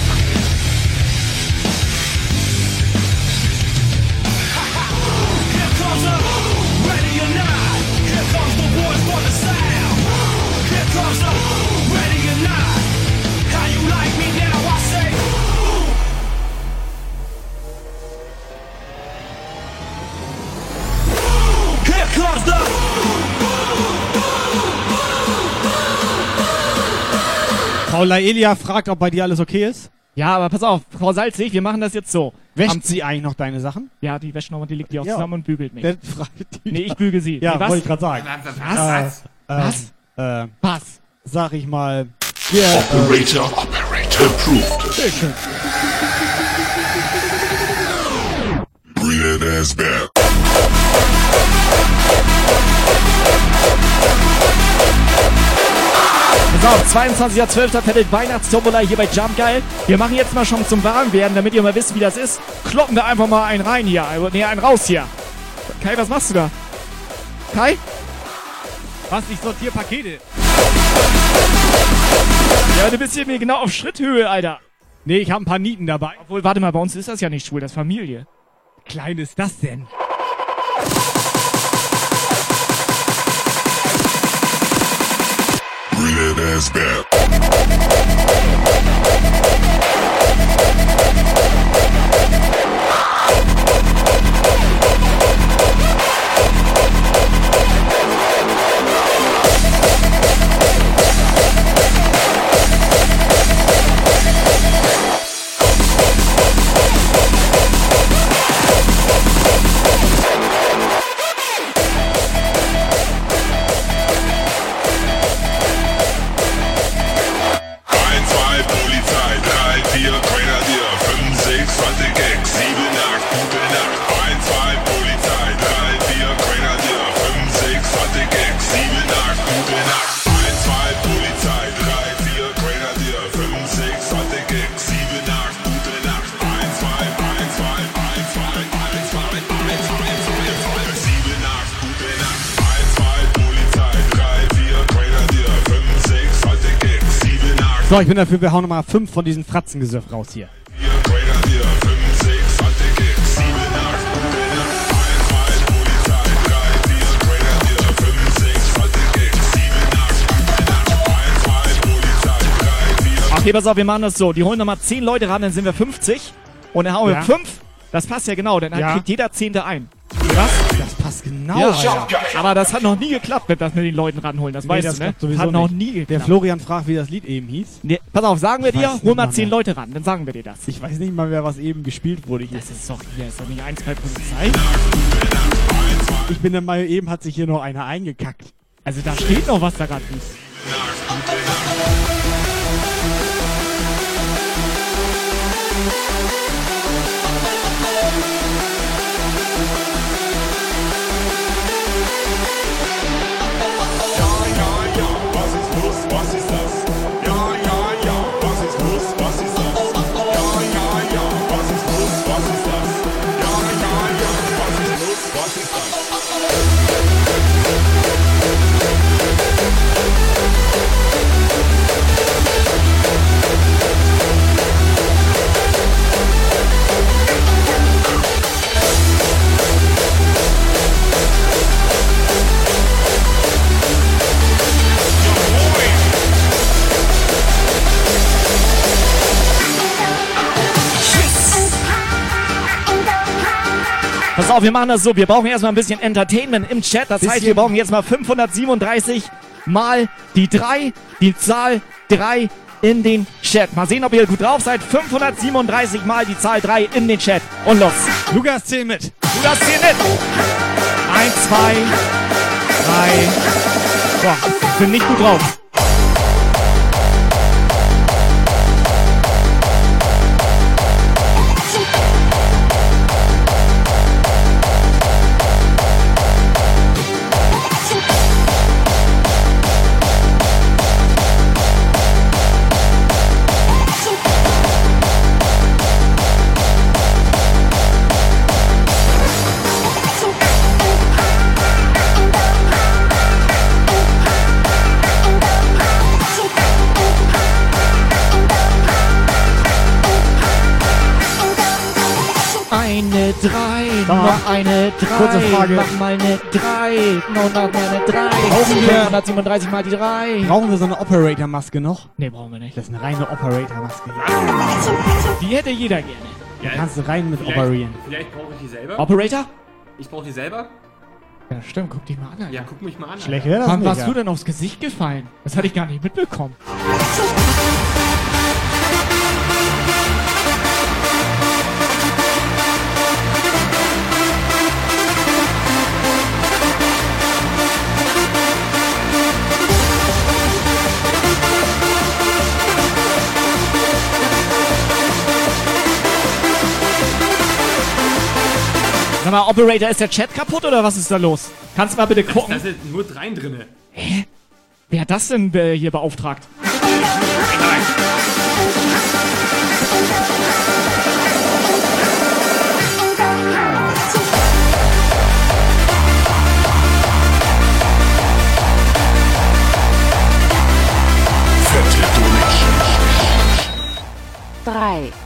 Paula Elia fragt, ob bei dir alles okay ist. Ja, aber pass auf, Frau Salzig, wir machen das jetzt so. Wäscht Am- sie eigentlich noch deine Sachen? Ja, die wäscht nochmal, die legt die auch Ja. zusammen und bügelt mich. Fragt die Nee, ich bügel sie. Ja, nee, was? wollte ich gerade sagen. Was? Was? Äh, äh, Was? sag ich mal. Hier, äh, Operator, Operator approved. Bring that ass back. Auf, 22.12. Fettet Weihnachtstombola hier bei Jump Geil. Wir machen jetzt mal schon zum Warmwerden, damit ihr mal wisst, wie das ist. Kloppen wir einfach mal einen rein hier. Also, Nee, einen raus hier. Kai, was machst du da? Kai? was? Ich sortiere Pakete. Ja, du bist hier mir genau auf Schritthöhe, Alter. Nee, ich habe ein paar Nieten dabei. Obwohl, warte mal, bei uns ist das ja nicht schwul, das ist Familie. Klein ist das denn? Ass back. So, ich bin dafür, wir hauen nochmal fünf von diesen Fratzengesöff raus hier. Ach, Okay, pass auf, wir machen das so. Die holen nochmal 10 Leute ran, dann sind wir 50. Und dann hauen wir Ja. 5. Das passt ja genau, dann Ja. kriegt jeder Zehnte ein. Was? Das passt genau. Ja, Alter. aber das hat noch nie geklappt, mit das mit den Leuten ranholen. Das Nee, weißt das du, ne? sowieso Hat noch nicht. nie geklappt. Der Florian fragt, wie das Lied eben hieß. Nee, pass auf, sagen wir Ich dir, hol mal mal 10 mehr. Leute ran, dann sagen wir dir das. Ich weiß nicht mal mehr, was eben gespielt wurde hier. Das ist doch hier, ist doch nicht eins bei Polizei. Ich bin der Meinung, eben hat sich hier noch einer eingekackt. Also da steht noch was da gerade nicht. Pass auf, wir machen das so. Wir brauchen erstmal ein bisschen Entertainment im Chat. Das heißt, Bisschen- wir brauchen jetzt mal 537 mal die 3, die Zahl 3 in den Chat. Mal sehen, ob ihr gut drauf seid. 537 mal die Zahl 3 in den Chat. Und los. Lukas, zähl mit. Lukas, zähl mit. 1, 2, 3. Boah, ich bin nicht gut drauf. Eine 3, Sag mal, noch eine 3. kurze Frage. Mach mal eine 3, noch mal eine 3. Brauchen wir- 537 mal die 3. Brauchen wir so eine Operator-Maske noch? Nee, brauchen wir nicht. Das ist eine reine Operator-Maske. Die hätte jeder gerne. Da kannst du rein mit Vielleicht- operieren. Vielleicht brauche ich die selber. Operator? Ich brauche die selber. Ja, stimmt, guck dich mal an. Alter. Ja, guck mich mal an. Schlecht wäre das Wann warst ja. du denn aufs Gesicht gefallen? Das hatte ich gar nicht mitbekommen. Sag mal, Operator, ist der Chat kaputt oder was ist da los? Kannst du mal bitte gucken? Da sind nur drei drinne. Wer hat das denn äh, hier beauftragt? Fette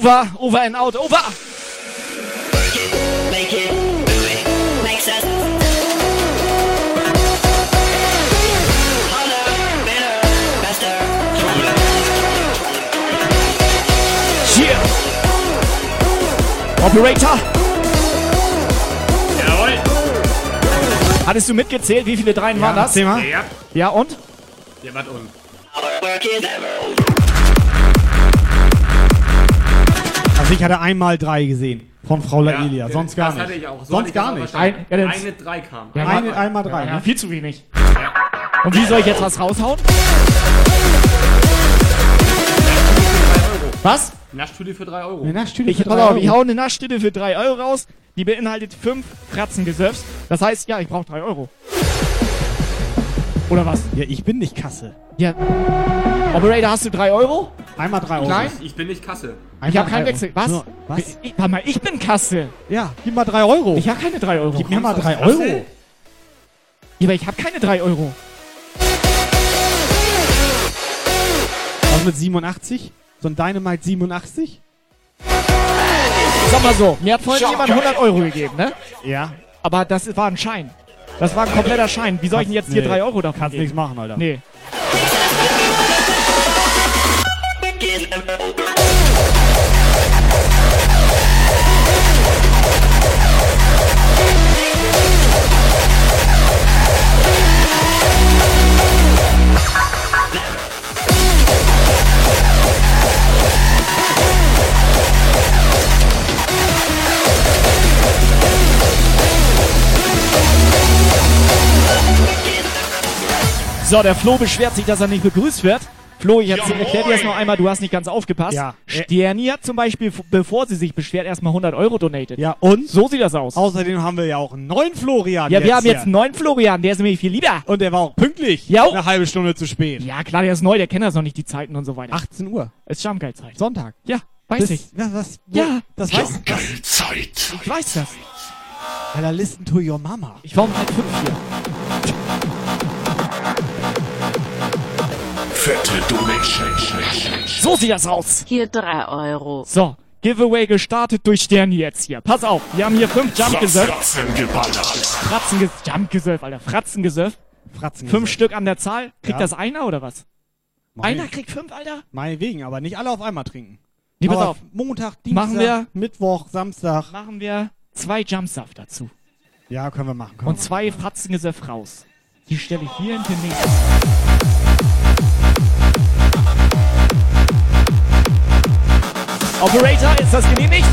Over, over and out, over! Make it, it! Operator! Jawohl. Hattest du mitgezählt, wie viele Dreien waren das? Mal. Ja. Ja, und? Ja, was Also ich hatte einmal drei gesehen. Von Frau Laelia. Ja, Sonst gar das nicht. hatte ich auch. So Sonst hatte ich gar das nicht. Ein- ja, das- Eine drei kam. Ja, Eine, einmal drei. Ja, viel zu wenig. Und wie soll ich jetzt was raushauen? Was? Naschtüte für drei Euro. Eine Naschtüte Ich, für pass drei auf, ich Euro. hau eine Naschtüte für 3 Euro raus. Die beinhaltet 5 Fratzengesöffs. Das heißt, ja, ich brauche 3 Euro. Oder was? Ja, ich bin nicht Kasse. Ja. Operator, hast du 3 Euro? Einmal 3 Euro. Klein? Ich bin nicht Kasse. Ich habe keinen Euro. Wechsel. Was? Nur, was? Ich, warte mal, ich bin Kasse. Ja, gib mal 3 Euro. Ich habe keine 3 Euro. Gib mir mal Kommst 3 aus Kassel? Euro. Ja, aber ich habe keine 3 Euro. Was mit 87? So ein Dynamite 87? Sag mal so, mir hat vorhin jemand 100 Euro gegeben, ne? Ja. Aber das war ein Schein. Das war ein kompletter Schein. Wie soll ich denn jetzt Nee. 3 Euro davon Kannst geben? nichts machen, Alter. Nee. So, der Flo beschwert sich, dass er nicht begrüßt wird. Flo, ich erklär dir das noch einmal, du hast nicht ganz aufgepasst. Ja. Sterni hat zum Beispiel, bevor sie sich beschwert, erstmal 100 Euro donated. Ja, und? So sieht das aus. Außerdem haben wir ja auch einen neuen Florian. Ja, wir haben hier. jetzt einen neuen Florian, der ist nämlich viel lieber. Und der war auch pünktlich. Ja. Eine halbe Stunde zu spät. Ja, klar, der ist neu, der kennt das noch nicht, die Zeiten und so weiter. 18 Uhr. Ist Schamgeilzeit. Sonntag. Ja, weiß Das- ich. Was, was, Ja. Das weiß Zeit. Ich weiß das. Alter, listen to your mama. Ich war um halb fünf hier. Fette Donation. So sieht das aus. Hier 3 Euro. So, Giveaway gestartet durch Sterni jetzt hier. Pass auf, wir haben hier fünf Jumpgesöff. Fratzen geballert. Fratzengesöff, Jumpgesöff, Alter. Fratzengesöff. Fratzen. Fünf Stück an der Zahl. Kriegt Ja. das einer oder was? Mein- Einer kriegt fünf, Alter? Meinetwegen, aber nicht alle auf einmal trinken. Nee, pass Aber auf. Montag, Dienstag, Machen wir- Mittwoch, Samstag. Machen wir zwei Jumpsaft dazu. Ja, können wir machen. Können Und wir zwei Fratzengesöff raus. Die stelle ich hier hinten neben. Operator, ist das genehmigt?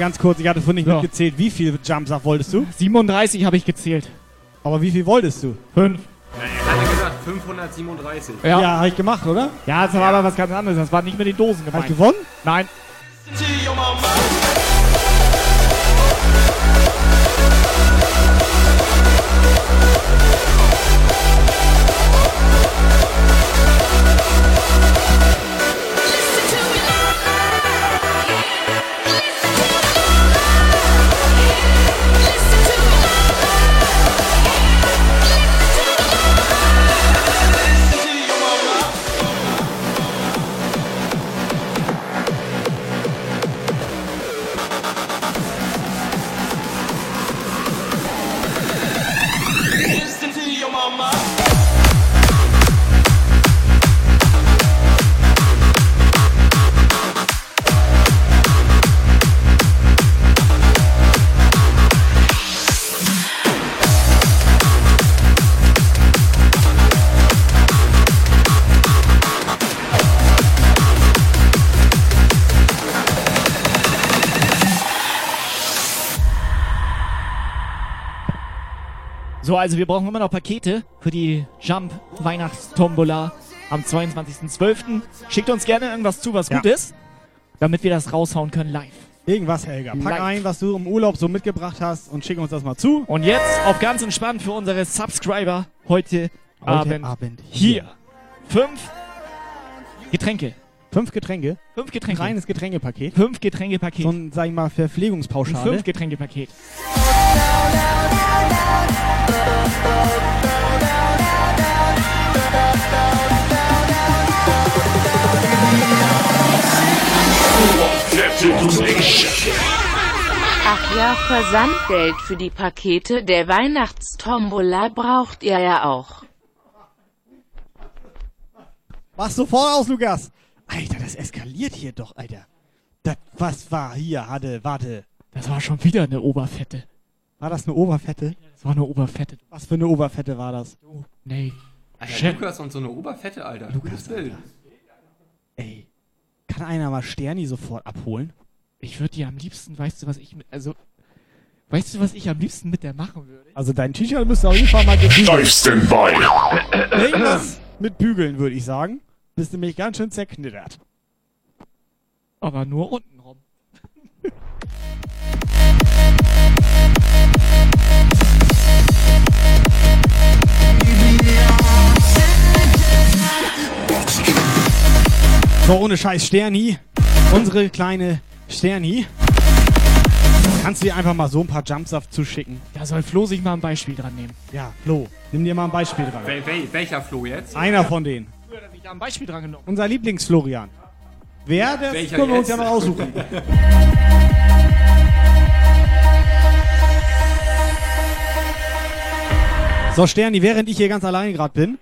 Ganz kurz, ich hatte vorhin nicht So. mitgezählt. Wie viel Jumpsaft wolltest du? 37 habe ich gezählt. Aber wie viel wolltest du? Fünf. Na, er hatte gesagt 537. Ja. Ja, habe ich gemacht, oder? Ja, das war aber was ganz anderes. Das war nicht mit den Dosen Hab ich gemeint. gewonnen? Nein. So, also wir brauchen immer noch Pakete für die Jump Weihnachtstombola am 22.12. Schickt uns gerne irgendwas zu, was Ja. gut ist, damit wir das raushauen können live. Irgendwas, Helga. Pack Live. ein, was du im Urlaub so mitgebracht hast und schick uns das mal zu. Und jetzt auf ganz entspannt für unsere Subscriber heute, Heute Abend, Abend hier. Fünf Getränke. Fünf Getränke. Fünf Getränke. Reines Getränkepaket. Fünf Getränkepaket. So ein, sag ich mal, Ein Verpflegungspauschale. fünf Getränkepaket. Ach ja, Versandgeld für die Pakete der Weihnachtstombola braucht ihr ja auch. Mach sofort aus, Lukas. Alter, das eskaliert hier doch, Alter. Das, was war hier? Hatte, warte. Das war schon wieder eine Oberfette. War das eine Oberfette? Das war eine Oberfette. Was für eine Oberfette war das? Nee. Alter, Chef. Lukas und so eine Oberfette, Alter. Lukas, Bild. Ey, kann einer mal Sterni sofort abholen? Ich würde dir am liebsten, weißt du, was ich mit, also, weißt du, was ich am liebsten mit der machen würde? Also dein T-Shirt müsste auf jeden Fall mal gebügelt. Live Standby. Irgendwas mit bügeln, würde ich sagen. Bist nämlich ganz schön zerknittert. Aber nur untenrum. [laughs] So, ohne Scheiß Sterni. Unsere kleine Sterni. Kannst du dir einfach mal so ein paar Jumpsaft zuschicken? Da soll Flo sich mal ein Beispiel dran nehmen. Ja, Flo, nimm dir mal ein Beispiel dran. Wel wel welcher Flo jetzt? Einer von denen. Früher hat sich da ein Beispiel dran genommen. Unser Lieblingsflorian. Wer, das Welcher können wir uns ja noch aussuchen. [laughs] so, Sterni, während ich hier ganz allein gerade bin,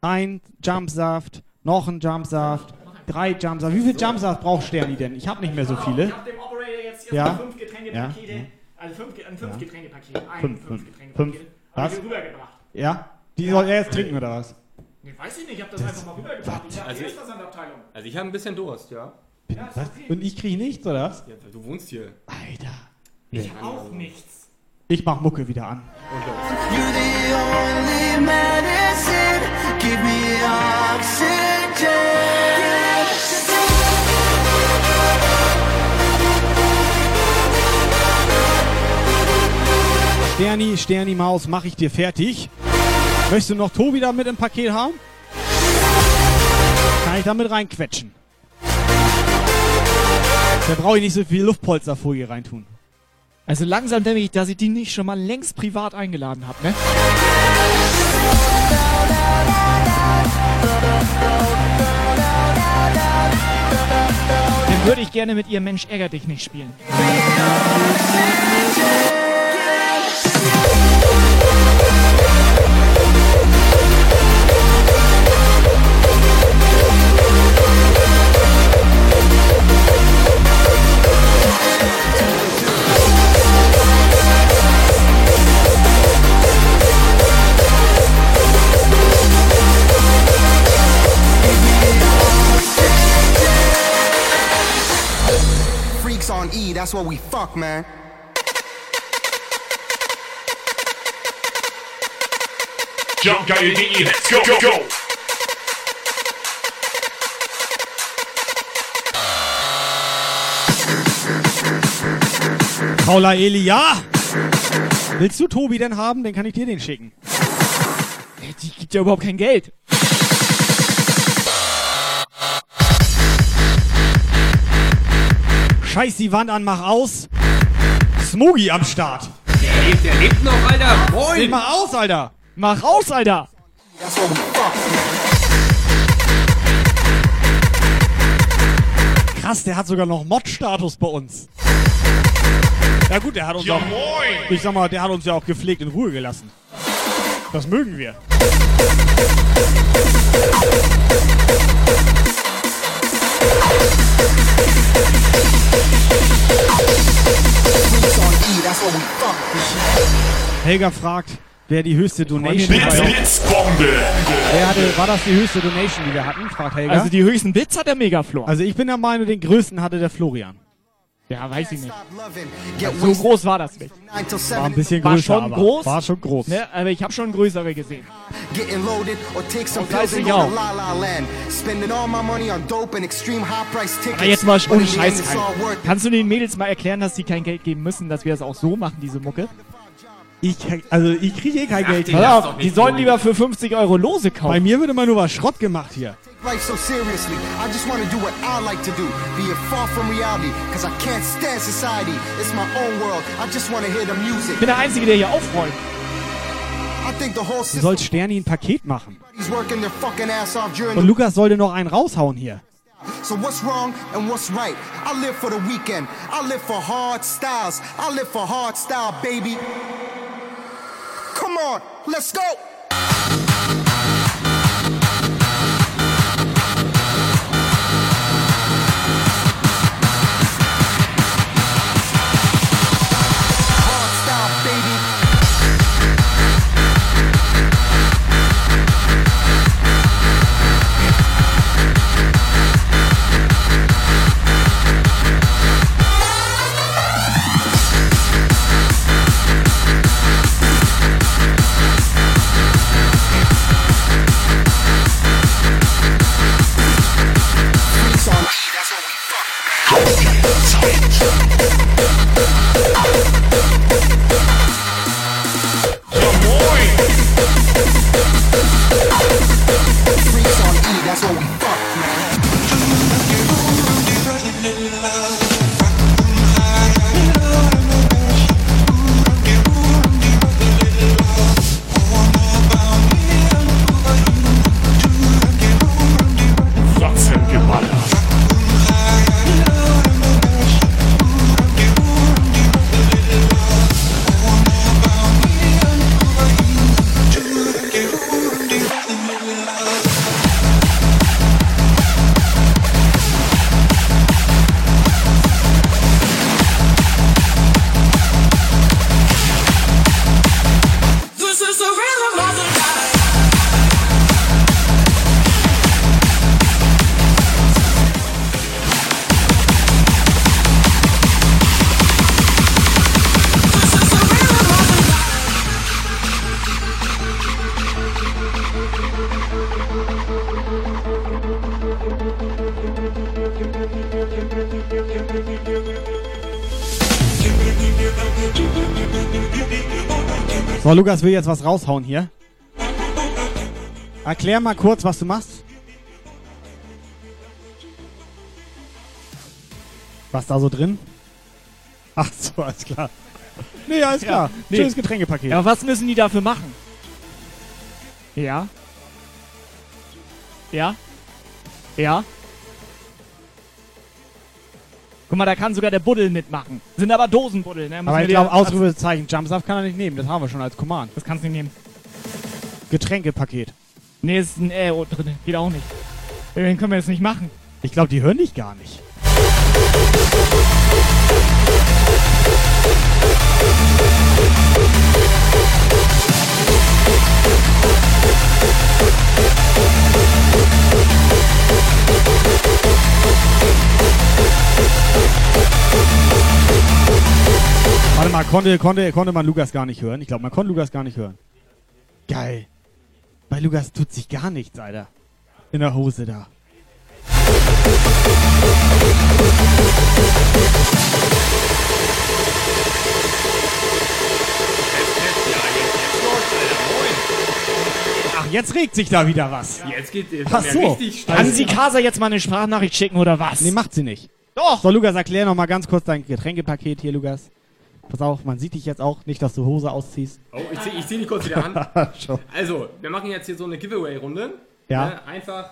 ein Jumpsaft, noch ein Jumpsaft, drei Jumpsaft. Wie viel Jumpsaft braucht Sterni denn? Ich habe nicht mehr so viele. dem Operator jetzt Ja. fünf Getränkepakete, Ja. also fünf, ein fünf Getränkepaket, ein Fünf, fünf, fünf. Was? rübergebracht. Ja? Die soll er jetzt trinken oder was? Nee, weiß ich nicht, ich hab das, einfach mal rübergebracht. Ich hab Also die ich-. Also ich habe ein bisschen Durst, ja. was? Und ich kriege nichts oder was? ja. Du wohnst hier. Alter. Ich hab auch nichts. Ich mach Mucke wieder an. You're the only medicine. Give me oxygen. Sterni, Sterni Maus, mach ich dir fertig. Möchtest du noch Tobi da mit im Paket haben? Kann ich damit reinquetschen. Da brauche ich nicht so viel Luftpolsterfolie reintun. Also langsam denke ich, dass ich die nicht schon mal längst privat eingeladen habe, ne? Dann würde ich gerne mit ihr Mensch ärger dich nicht spielen. On E, that's what we fuck, man. Jumpgeil.de, let's go, go, go. Paula Eli, ja! Willst du Tobi denn haben? Dann kann ich dir den schicken. Ey, Die gibt ja überhaupt kein Geld. Scheiß die Wand an, mach aus. Smogi am Start. Der lebt, der lebt noch, Alter. Moin. mal aus, Alter. Mach raus, Alter! That's what. Krass, der hat sogar noch Mod-Status bei uns. Ja gut, der hat uns Ja, auch, moin. ich sag mal, der hat uns ja auch gepflegt in Ruhe gelassen. Das mögen wir. Freaks Helga fragt, wer die höchste Donation Blitz, war. Blitzbombe. Wer hatte, war das die höchste Donation, die wir hatten? Fragt Helga. Also die höchsten Bits hat der Megaflor. Also ich bin der Meinung, den größten hatte der Florian. Ja, weiß ich nicht. So groß war das nicht. War ein bisschen War größer, schon aber groß. War schon groß. Ne, aber ich habe schon größere gesehen. Das weiß ich auch. Aber jetzt mal ohne Scheiß rein. Kannst du den Mädels mal erklären, dass die kein Geld geben müssen, dass wir das auch so machen, diese Mucke? Ich, also ich kriege eh kein Geld Hör doch auf, die sollen so. lieber für 50 Euro Lose Bei kaufen. mir wird immer nur was Schrott gemacht hier. Life so seriously. I just want to do what I like to do. Be it far from reality. Cause I can't stand society. It's my own world. I just want to hear the music. Bin der Einzige, der hier aufräumt. I think the whole Du sollst Sterni ein Paket machen. is working their fucking ass off during Und Lukas sollte noch einen raushauen hier. So what's wrong and what's right? I live for the weekend. I live for hard styles. I live for hard style, baby. Come on, let's go. 还我 So, Lukas will jetzt was raushauen hier. Erklär mal kurz, was du machst. Was da so drin? Ach so, alles klar. Nee, alles klar. nee. Schönes Getränkepaket. Ja, aber was müssen die dafür machen? Ja? Ja? Ja? Guck mal, da kann sogar der Buddel mitmachen. Sind aber Dosenbuddel, ne? Aber ich glaube, Ausrufezeichen Jumpsaft kann er nicht nehmen. Das haben wir schon als Command. Das kannst du nicht nehmen. Getränkepaket. Nee, ist ein Aero drin. Geht auch nicht. Den können wir jetzt nicht machen. Ich glaube, die hören dich gar nicht. Warte mal, konnte, konnte, konnte man Lukas gar nicht hören? Ich glaube, man konnte Lukas gar nicht hören. Geil. Bei Lukas tut sich gar nichts, Alter. In der Hose da. Ach, jetzt regt sich da wieder was. Jetzt geht es Ach so. richtig Kann steil. sie Kasa jetzt mal eine Sprachnachricht schicken oder was? Nee, macht sie nicht. Doch. So, Lukas, erklär noch mal ganz kurz dein Getränkepaket hier, Lukas. Pass auf, man sieht dich jetzt auch. Nicht, dass du Hose ausziehst. Oh, ich zieh, ich zieh die kurz wieder an. [laughs] Schon. Also, wir machen jetzt hier so eine Giveaway-Runde. Ja. Ne? Einfach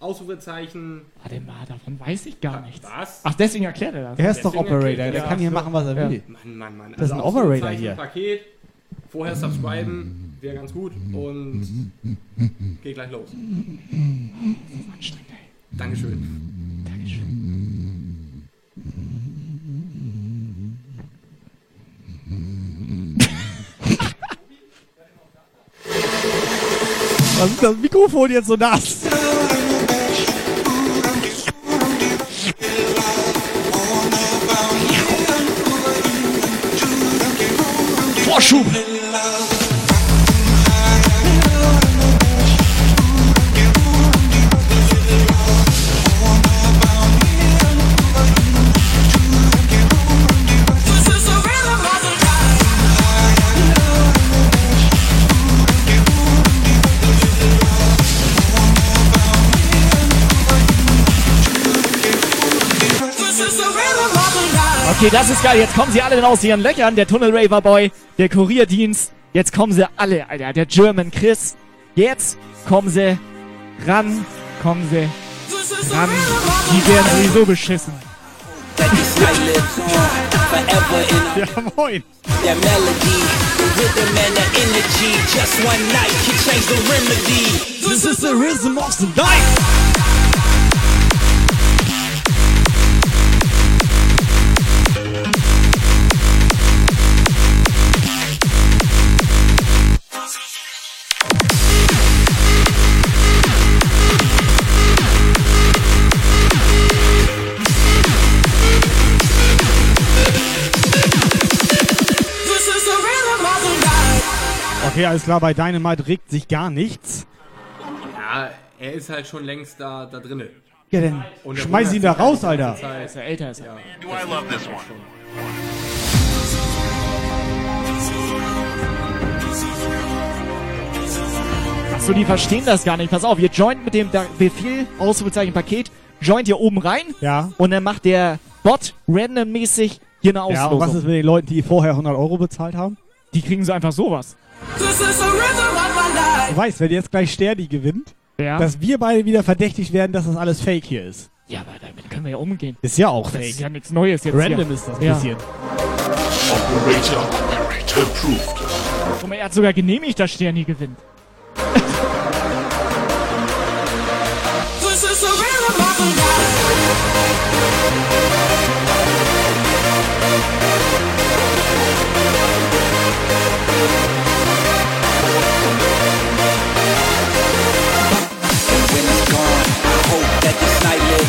Ausrufezeichen. Warte mal, davon weiß ich gar nichts. Was? Ach, deswegen erklärt er das. Er ist doch Deswegen Operator, erklärt der er kann hier das. machen, was er Ja. will. Mann, Mann, Mann. Das ist ein Also Operator hier. Paket. Vorher subscriben, wäre ganz gut und geht gleich los. Anstrengend. Dankeschön. Dankeschön. [laughs] Was ist das Mikrofon jetzt so nass? Vorschub! Okay, das ist geil. Jetzt kommen sie alle aus ihren Löchern. Der Tunnel Raver Boy, der Kurierdienst. Jetzt kommen sie alle, Alter. Der German Chris. Jetzt kommen sie ran. Kommen sie ran. Die werden sowieso beschissen. [laughs] Ja, moin. That melody, the rhythm and the energy. Just one night can change the remedy. This is the rhythm of the night. Okay, alles klar, bei Dynamite regt sich gar nichts. Ja, er ist halt schon längst da, da drinne. Ja, dann Und schmeiß ihn da raus, Alter. Zeit. Ist er älter ist er. Ja. Do I love this one? Achso, die verstehen das gar nicht. Pass auf, ihr joint mit dem Da- Befehl, Ausrufezeichen Paket, joint hier oben rein. Ja. Und dann macht der Bot randommäßig hier eine Ja, Auslosung. und was ist mit den Leuten, die vorher 100 Euro bezahlt haben? Die kriegen so einfach sowas. Du weißt, wenn jetzt gleich Sterni gewinnt, Ja. dass wir beide wieder verdächtigt werden, dass das alles Fake hier ist. Ja, aber damit können wir ja umgehen. Ist ja auch Das fake. ist ja nichts Neues jetzt Random hier. ist das ein ja. bisschen. Operator, Operator approved. Guck mal, er hat sogar genehmigt, dass Sterni gewinnt. This is the rhythm of the night.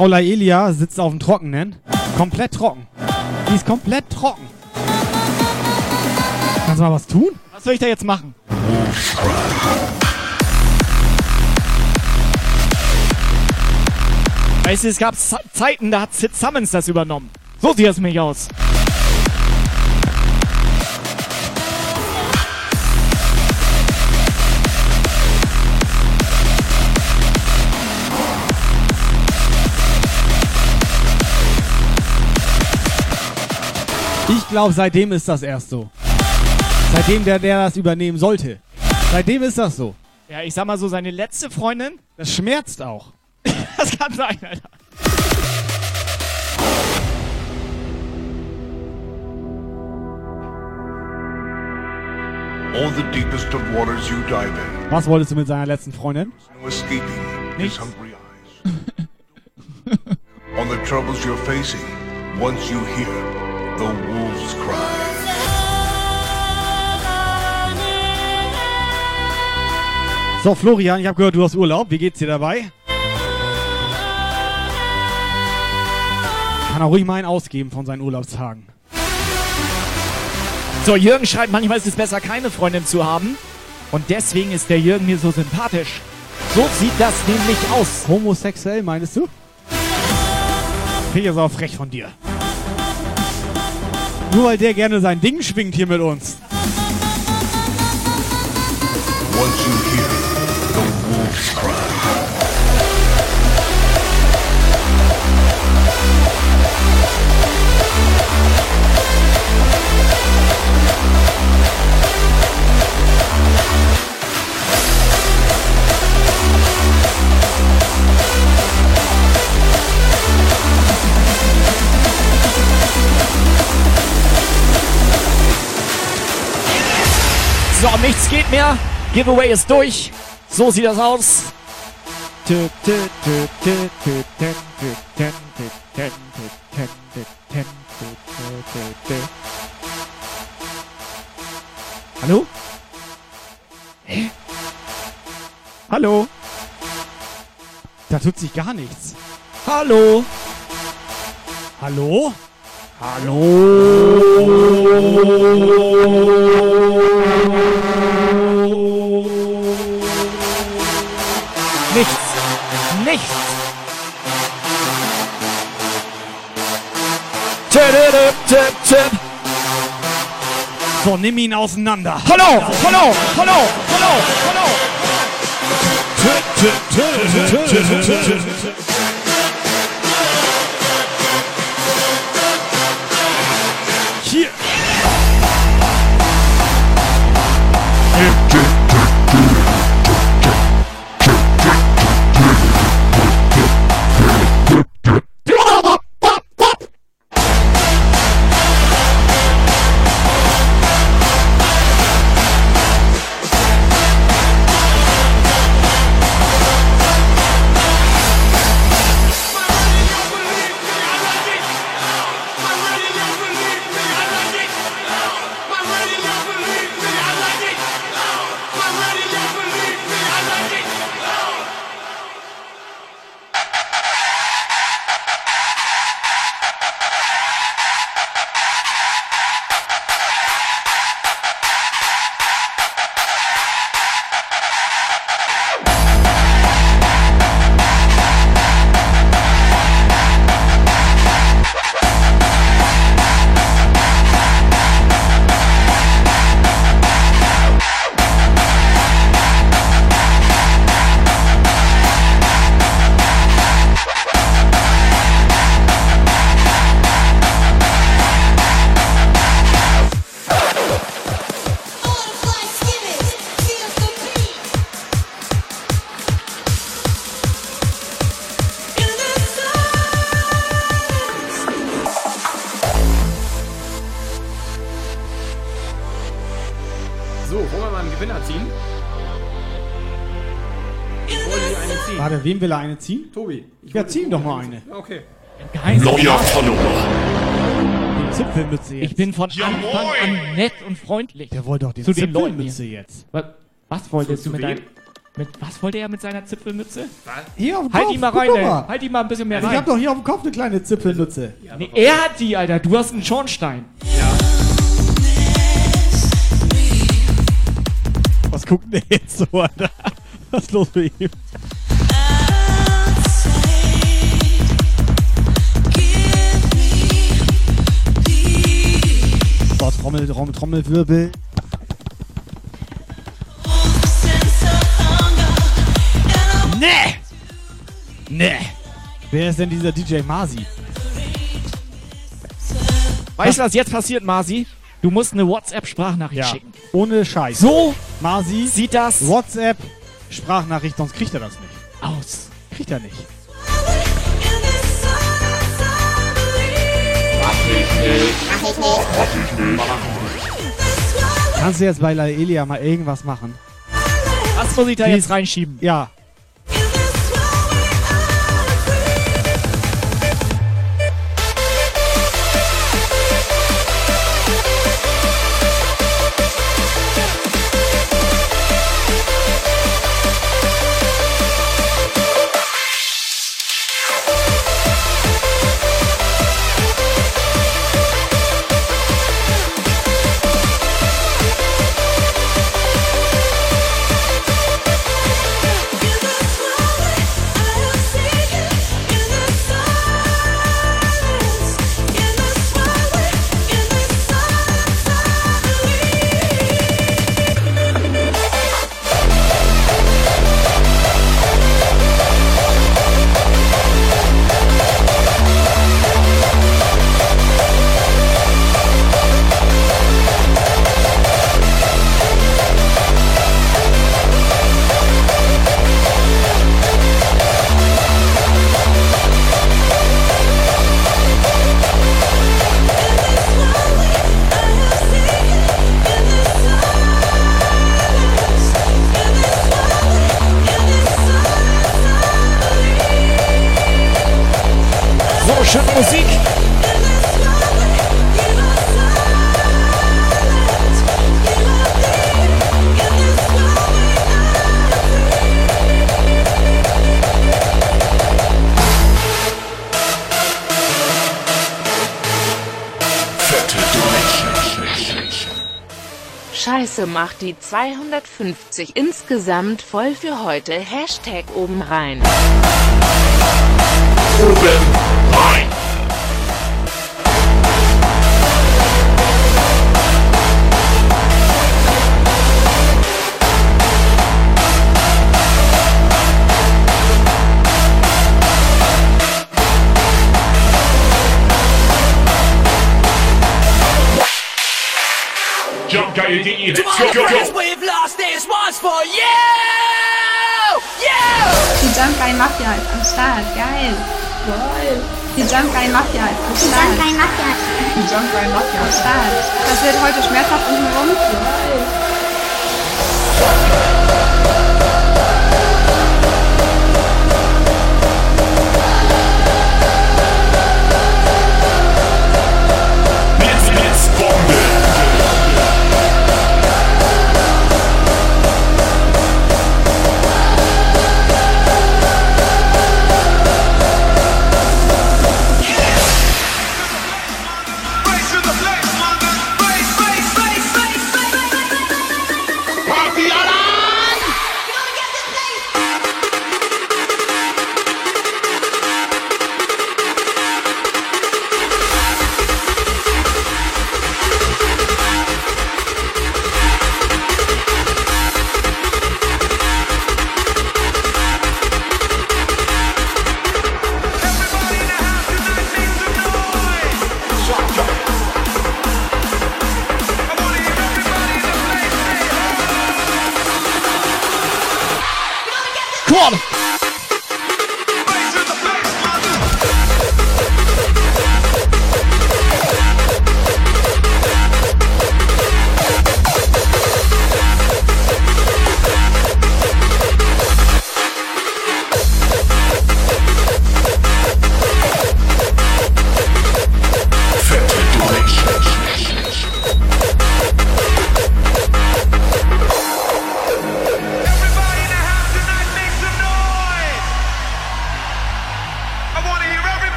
Frau Laelia sitzt auf dem Trockenen. Komplett trocken. Die ist komplett trocken. Kannst du mal was tun? Was soll ich da jetzt machen? Weißt du, es gab Ze- Zeiten, da hat Sid Summons das übernommen. So sieht es nämlich aus. Ich glaube, seitdem ist das erst so. Seitdem der, der das übernehmen sollte. Seitdem ist das so. Ja, ich sag mal so, seine letzte Freundin, Das schmerzt auch. [laughs] das kann sein, Alter. All the deepest of waters you dive in. Was wolltest du mit seiner letzten Freundin? Eyes. [laughs] On the troubles you're facing, once you hear the wolves cry. So, Florian, ich habe gehört, du hast Urlaub. Wie geht's dir dabei? Kann er ruhig mal einen ausgeben von seinen Urlaubstagen. So, Jürgen schreibt, manchmal ist es besser, keine Freundin zu haben. Und deswegen ist der Jürgen mir so sympathisch. So sieht das nämlich aus. Homosexuell, meinst du? Finde ich jetzt auch frech von dir. Nur weil der gerne sein Ding schwingt hier mit uns. Once you So, nichts geht mehr. Giveaway ist durch. So sieht das aus. Hallo? Hä? Hallo? Da tut sich gar nichts. Hallo? Hallo? Nichts. Nichts. Tüp. So, nimm ihn auseinander. Hallo, hallo, hallo, hallo, hallo. Wem will er eine ziehen? Tobi. Ja, zieh ihm doch mal eine. Okay. Neuer Follower. Die Zipfelmütze jetzt. Ich bin von Anfang an nett und freundlich. Der wollte doch die zu den Leuten Zipfelmütze hier. jetzt. Was, was wolltest du mit deinem... Mit, was wollte er mit seiner Zipfelmütze? Hier auf dem Halt Kopf. ihn mal guck rein, ey. mal. Halt ihn mal ein bisschen mehr Also ich rein. hab doch hier auf dem Kopf eine kleine Zipfelmütze. Nee, er hat die, Alter. Du hast einen Schornstein. Was guckt denn der jetzt so, Alter? Was ist los mit ihm? So, Trommel, Trommel, Trommelwirbel. Nee! Nee! Wer ist denn dieser DJ Masi? Weißt du, was jetzt passiert, Masi? Du musst eine WhatsApp-Sprachnachricht Ja, schicken. ohne Scheiß. So Masi, sieht das WhatsApp, Sprachnachricht, sonst kriegt er das nicht. aus. Kriegt er nicht. Kannst du jetzt bei Laelia mal irgendwas machen? Was muss ich da jetzt reinschieben? Ja. Scheiße macht die 250 insgesamt voll für heute. Hashtag oben rein. Oben rein. Jumpgeil.de. Let's go, go, go. we've lost this one's for you! You! Die Jump Guy Mafia ist am Start. Geil. Geil. Die Jump Guy Mafia ist am Start. Jump Guy Mafia. Die Jump Guy Mafia am Start. Das wird heute schmerzhaft unten rum. Geil.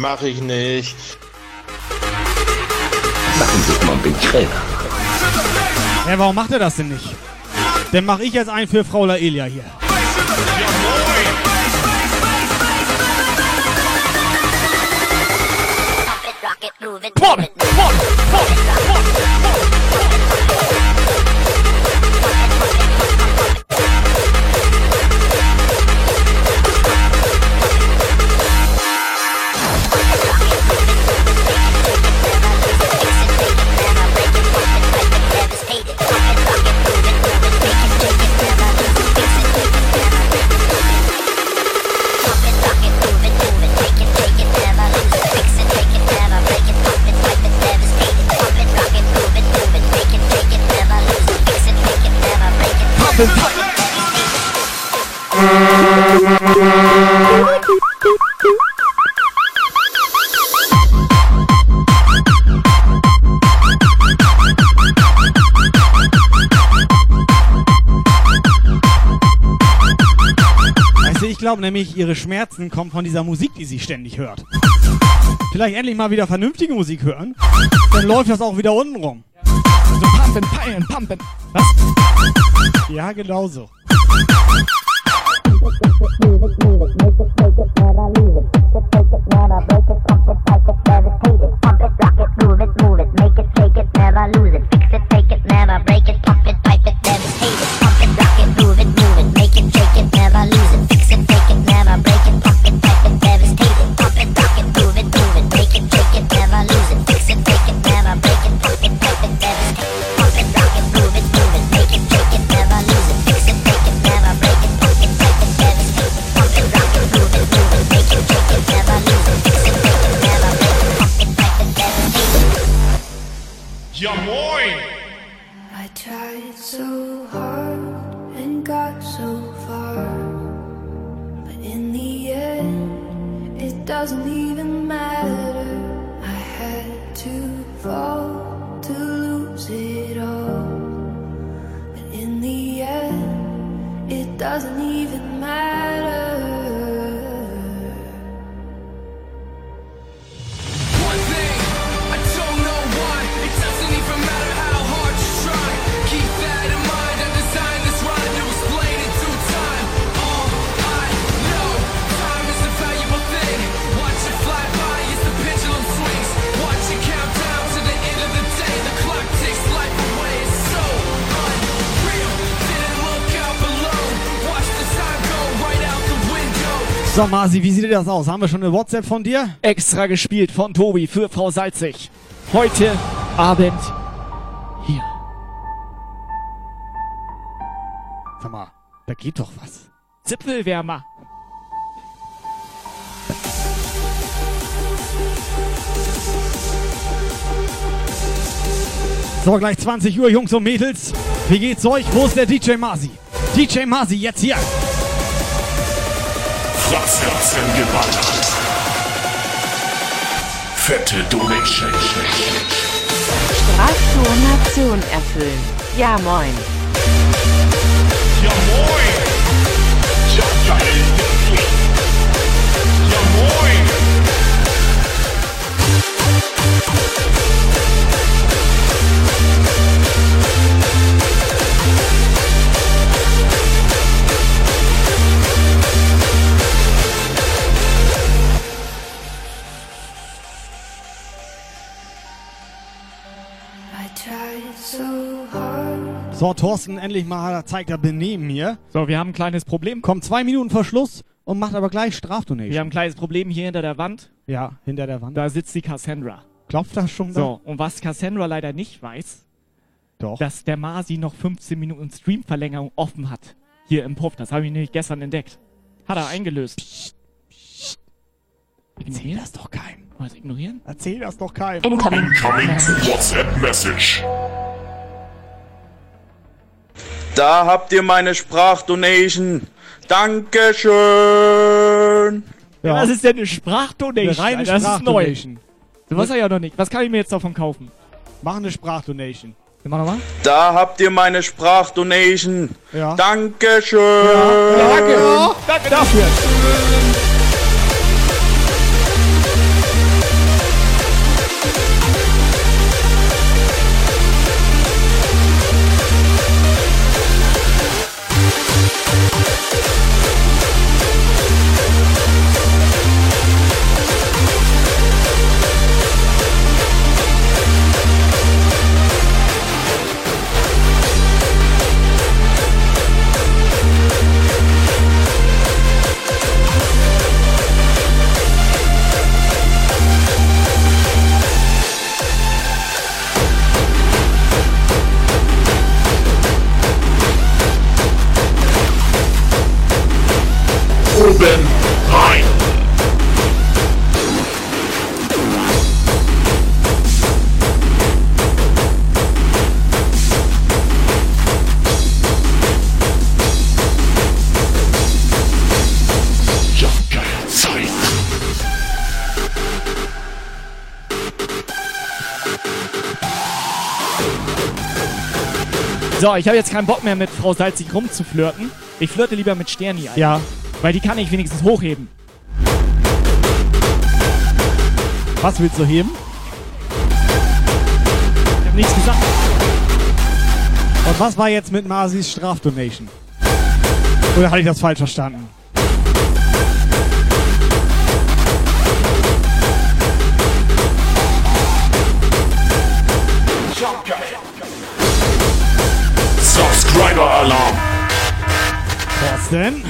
Mach ich nicht. Machen Sie es mal bequem. Ja, warum macht er das denn nicht? Dann mache ich jetzt einen für Frau Laelia hier. Come on. Come Du, ich glaube nämlich, ihre Schmerzen kommen von dieser Musik, die sie ständig hört. Vielleicht endlich mal wieder vernünftige Musik hören. Dann läuft das auch wieder unten rum. So pumpen, peilen, pumpen. Was? Ja, genauso. Move, move, make it take it Never lose it, fix window. So, Masi, wie sieht das aus? Haben wir schon eine WhatsApp von dir? Extra gespielt von Tobi für Frau Salzig. Heute Abend hier. Sag mal, da geht doch was. Zipfelwärmer. So, gleich 20 Uhr, Jungs und Mädels. Wie geht's euch? Wo ist der DJ Masi? DJ Masi, jetzt hier. Fratzratzen geballert. Fette Donation. Sprachtonation erfüllen. Ja, moin. Ja moin. Ja geil. So, Thorsten, endlich mal zeigt er Benehmen hier. So, wir haben ein kleines Problem. Kommt zwei Minuten vor Schluss und macht aber gleich Strafdonation. Wir haben ein kleines Problem hier hinter der Wand. Ja, hinter der Wand. Da sitzt die Cassandra. Klopft das schon da? So, und was Cassandra leider nicht weiß, Doch. dass der Masi noch 15 Minuten Streamverlängerung offen hat. Hier im Puff. Das habe ich nämlich gestern entdeckt. Hat er eingelöst. Erzähl das doch keinem. Was ignorieren? Erzähl das doch keinem. Incoming Incoming. WhatsApp Message. Da habt ihr meine Sprachdonation. Dankeschön. Ja. Was ist denn eine Sprachdonation? Eine reine Alter? das ist neu. Sprachdonation. Du weißt ja noch nicht. Was kann ich mir jetzt davon kaufen? Mach eine Sprachdonation. Mach nochmal. Da habt ihr meine Sprachdonation. Ja. Dankeschön. Danke. Danke dafür. So, ich habe jetzt keinen Bock mehr mit Frau Salzig rumzuflirten. Ich flirte lieber mit Sterni. Ja. Weil die kann ich wenigstens hochheben. Was willst du heben? Ich hab nichts gesagt. Und was war jetzt mit Masis Strafdonation? Oder hatte ich das falsch verstanden? Subscriber-Alarm. Thorsten?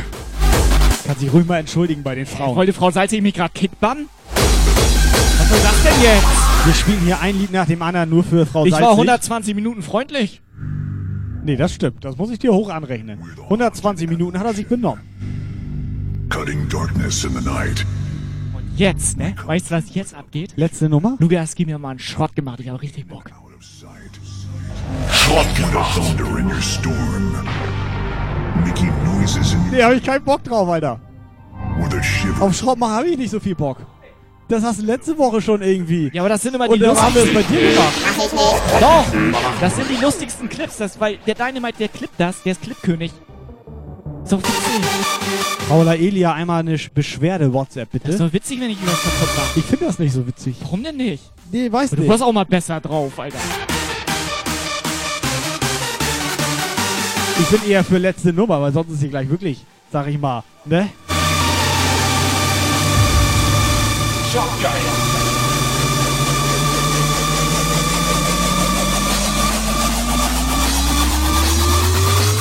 Kann sich ruhig mal entschuldigen bei den Frauen. Wollte Frau Salzig mich gerade kickbannen? Was soll das denn jetzt? Wir spielen hier ein Lied nach dem anderen nur für Frau Ich Salzig. war 120 Minuten freundlich. Nee, das stimmt. Das muss ich dir hoch anrechnen. 120 Minuten hat er sich benommen. Cutting darkness in the night. Und jetzt, ne? Weißt du, was jetzt abgeht? Letzte Nummer? Lukas, gib mir mal einen Schrott gemacht. Ich habe richtig Bock. Nee, hab ich keinen Bock drauf, Alter. Auf Schrott machen habe ich nicht so viel Bock. Das hast du letzte Woche schon irgendwie. Ja, aber das sind immer Und die dann haben wir es lustigsten. bei dir gemacht. Doch, das sind die lustigsten Clips, das, weil der Dynamite, der klippt das, der ist Clipkönig. So witzig. Frau Elia, einmal eine Sch- Beschwerde WhatsApp, Das bitte. ist doch witzig, wenn ich über das kaputt mache. Ich finde das nicht so witzig. Warum denn nicht? Nee, weiß Du nicht. warst auch mal besser drauf, Alter. Ich bin eher für letzte Nummer, weil sonst ist sie gleich wirklich, sag ich mal, ne?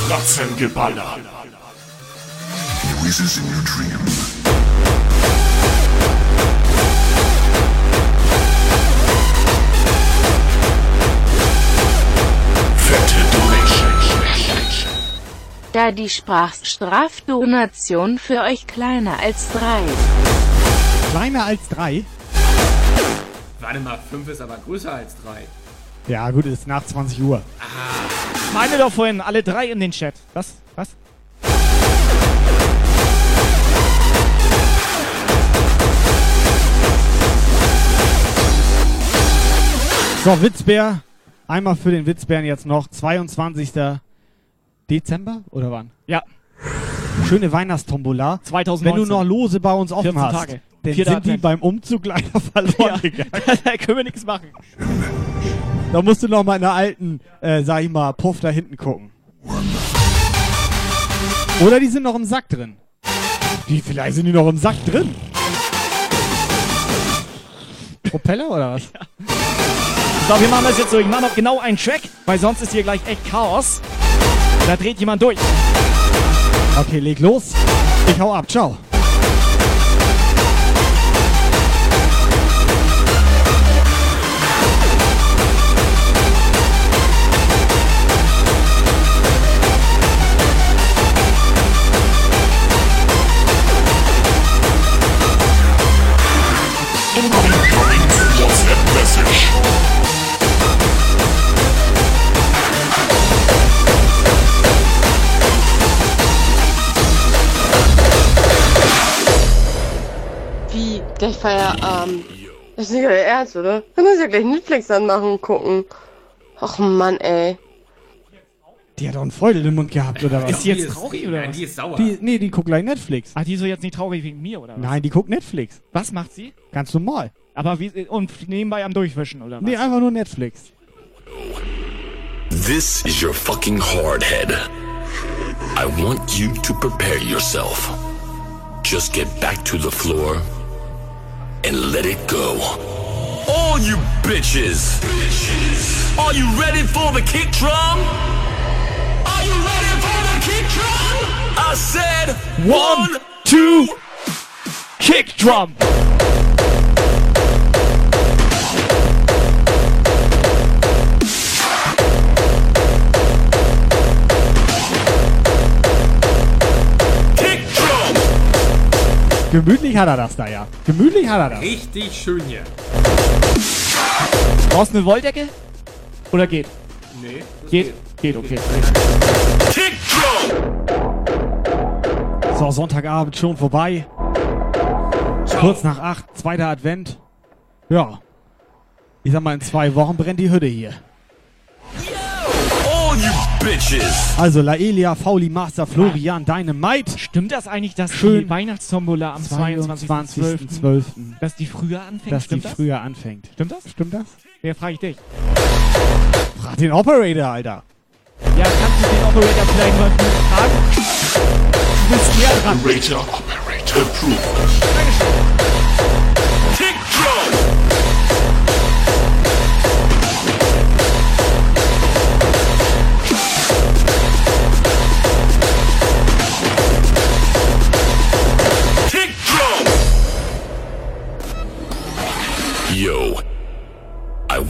Ratzengeballer. Voices in your dreams. Da die Sprachstrafdonation für euch kleiner als drei. Kleiner als drei? Warte mal, 5 ist aber größer als 3. Ja, gut, ist nach 20 Uhr. Meine doch vorhin, alle drei in den Chat. Was? Was? So, Witzbär. Einmal für den Witzbären jetzt noch. 22. Dezember oder wann? Ja. Schöne Weihnachtstombola. 2019. Wenn du noch Lose bei uns offen 14 hast, Tage. dann Vierter sind die Advent. beim Umzug leider [laughs] verloren gegangen. [laughs] da können wir nichts machen. Da musst du noch mal in der alten, äh, sag ich mal, Puff da hinten gucken. Oder die sind noch im Sack drin. Die, vielleicht sind die noch im Sack drin. Propeller oder was? So, wir machen das jetzt so. Ich mache noch genau einen Track, weil sonst ist hier gleich echt Chaos. Da dreht jemand durch. Okay, leg los. Ich hau ab. Ciao. Gleich Feierabend. Das ist nicht euer Ernst, oder? Dann muss ich ja gleich Netflix anmachen und gucken. Ach Mann, ey. Die hat doch einen Feudel im Mund gehabt, oder was? Ist die jetzt traurig oder Nein, was? die ist sauer. Die, nee, die guckt gleich Netflix. Ach, die ist so jetzt nicht traurig wegen mir, oder was? Nein, die guckt Netflix. Was macht sie? Ganz normal. Aber wie, und nebenbei am Durchwischen, oder was? Nee, einfach nur Netflix. This is your fucking hard head. I want you to prepare yourself. Just get back to the floor and let it go. All you bitches! Are you ready for the kick drum? Are you ready for the kick drum? I said One, two, kick drum! Gemütlich hat er das da, ja. Gemütlich hat er das. Richtig schön hier. Brauchst du eine Wolldecke? Oder geht? Nee. das Geht? Geht, okay. Drum! So, Sonntagabend schon vorbei. Kurz nach acht, zweiter Advent. Ja. Ich sag mal, in zwei Wochen brennt die Hütte hier. Bitches! Also, Laelia, Fauli, Master, Florian, Dynamite. Stimmt das eigentlich, dass Schön. die Weihnachtstombola am 22.12. 22.12. dass die früher anfängt? Dass die Stimmt das? früher anfängt. Stimmt das? Stimmt das? Wer frage ich dich? Frag den Operator, Alter. Ja, kannst du den Operator vielleicht mal fragen? Du bist näher dran. Operator, Operator approved. Kick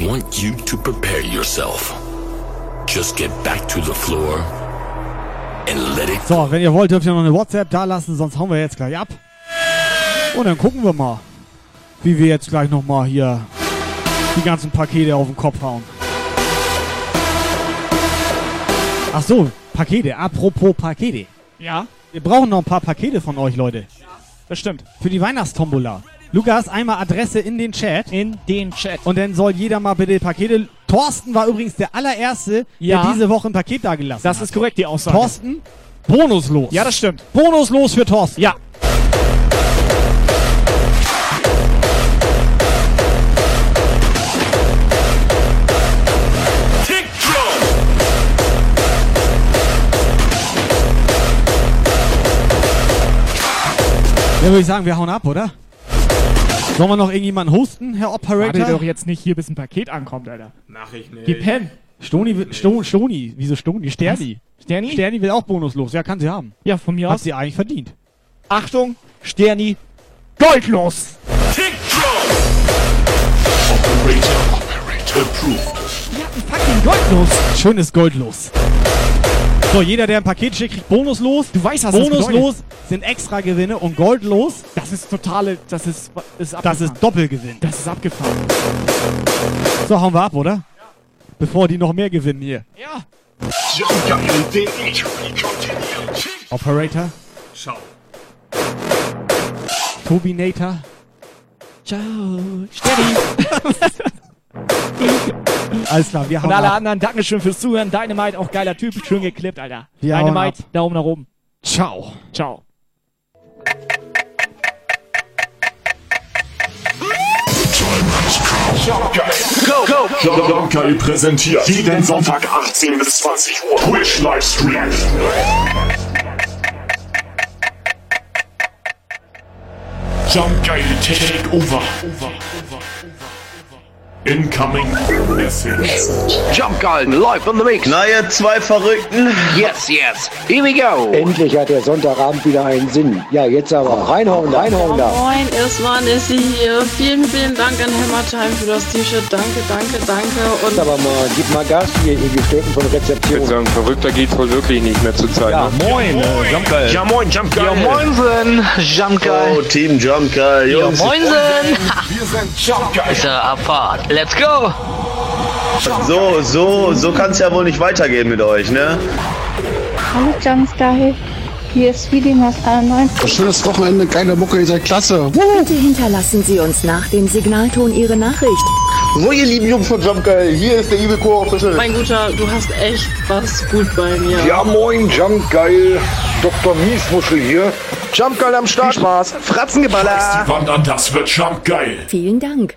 want you to prepare yourself. Just get back to the floor and let it So, wenn ihr wollt, dürft ihr noch eine WhatsApp da lassen, sonst hauen wir jetzt gleich ab. Und dann gucken wir mal, wie wir jetzt gleich nochmal hier die ganzen Pakete auf den Kopf hauen. Ach so, Pakete. Apropos Pakete. Ja, Wir brauchen noch ein paar Pakete von euch, Leute. das stimmt. Für die Weihnachtstombola. Lukas, einmal Adresse in den Chat. In den Chat. Und dann soll jeder mal bitte Pakete. Thorsten war übrigens der allererste, Ja. der diese Woche ein Paket da gelassen Das hat. ist korrekt, die Aussage. Thorsten, bonuslos. Ja, das stimmt. Bonuslos für Thorsten. Ja. Dann würde ich sagen, wir hauen ab, oder? Sollen wir noch irgendjemanden hosten, Herr Operator? Warte doch jetzt nicht hier, bis ein Paket ankommt, Alter. Mach ich nicht. Gib Pen. Stoni, will- Sto, Stoni, wieso Stoni? Sterni. Sterni? Sterni will auch bonuslos. Ja, kann sie haben. Ja, von mir Hat aus. sie eigentlich verdient. Achtung, Sterni, goldlos. Fucking goldlos. Schönes Goldlos. So, jeder, der ein Paket schickt, kriegt bonuslos. Du weißt, was das Bonuslos sind extra Gewinne und goldlos, Das ist totale, das ist, ist das ist Doppelgewinn. das ist abgefahren. So, hauen wir ab, oder? Bevor die noch mehr gewinnen hier. Ja. Operator, Schau. Tobinator. Ciao, Sterni. [laughs] Alles klar, wir hauen Und alle ab. anderen, Dankeschön fürs Zuhören. Dynamite, auch geiler Typ. Schön geklippt, Alter. Wir Dynamite, Daumen nach oben. Ciao. Ciao. Go, go, go. Jumpgeil präsentiert jeden Sonntag 18 bis 20 Uhr Twitch Livestream. Jumpgeil Takeover. Incoming Message. Jump Gallen, live on the mix. Na, ihr zwei Verrückten. Yes, yes. Here we go. Endlich hat der Sonntagabend wieder einen Sinn. Ja, jetzt aber reinhauen, reinhauen da. Moin, erstmal Nessie hier. Vielen, vielen Dank an Hammertime für das T-Shirt. Danke, danke, danke. Und Aber mal, gib mal Gas hier, ihr Gestalten von Rezeption. sagen, verrückter geht's wohl wirklich nicht mehr zur Zeit. Ja, Moin, äh, Jumpgeil. Ja, moin, Jumpgeil. Ja, moinsen, Jumpgeil. Oh, Team Jumpgeil, Ja, Jungs. moinsen. Wir sind Jumpgeil. Ist er Abfahrt. Let's go. So, so, so kann's ja wohl nicht weitergehen mit euch, ne? Hallo Jumpsky. Hier ist Feeling aus 91. Schönes Wochenende, geile Mucke, ihr seid klasse. Bitte hinterlassen Sie uns nach dem Signalton Ihre Nachricht. So, ihr lieben Jungs von Jumpgeil, hier ist der Evil Core Official. mein Guter, du hast echt was gut bei mir. Ja, moin, Jumpgeil. Dr. Miesmuschel hier. Jumpgeil am Start. Spaß. Fratzengeballer. Die Wand an, das wird Jumpgeil. Vielen Dank.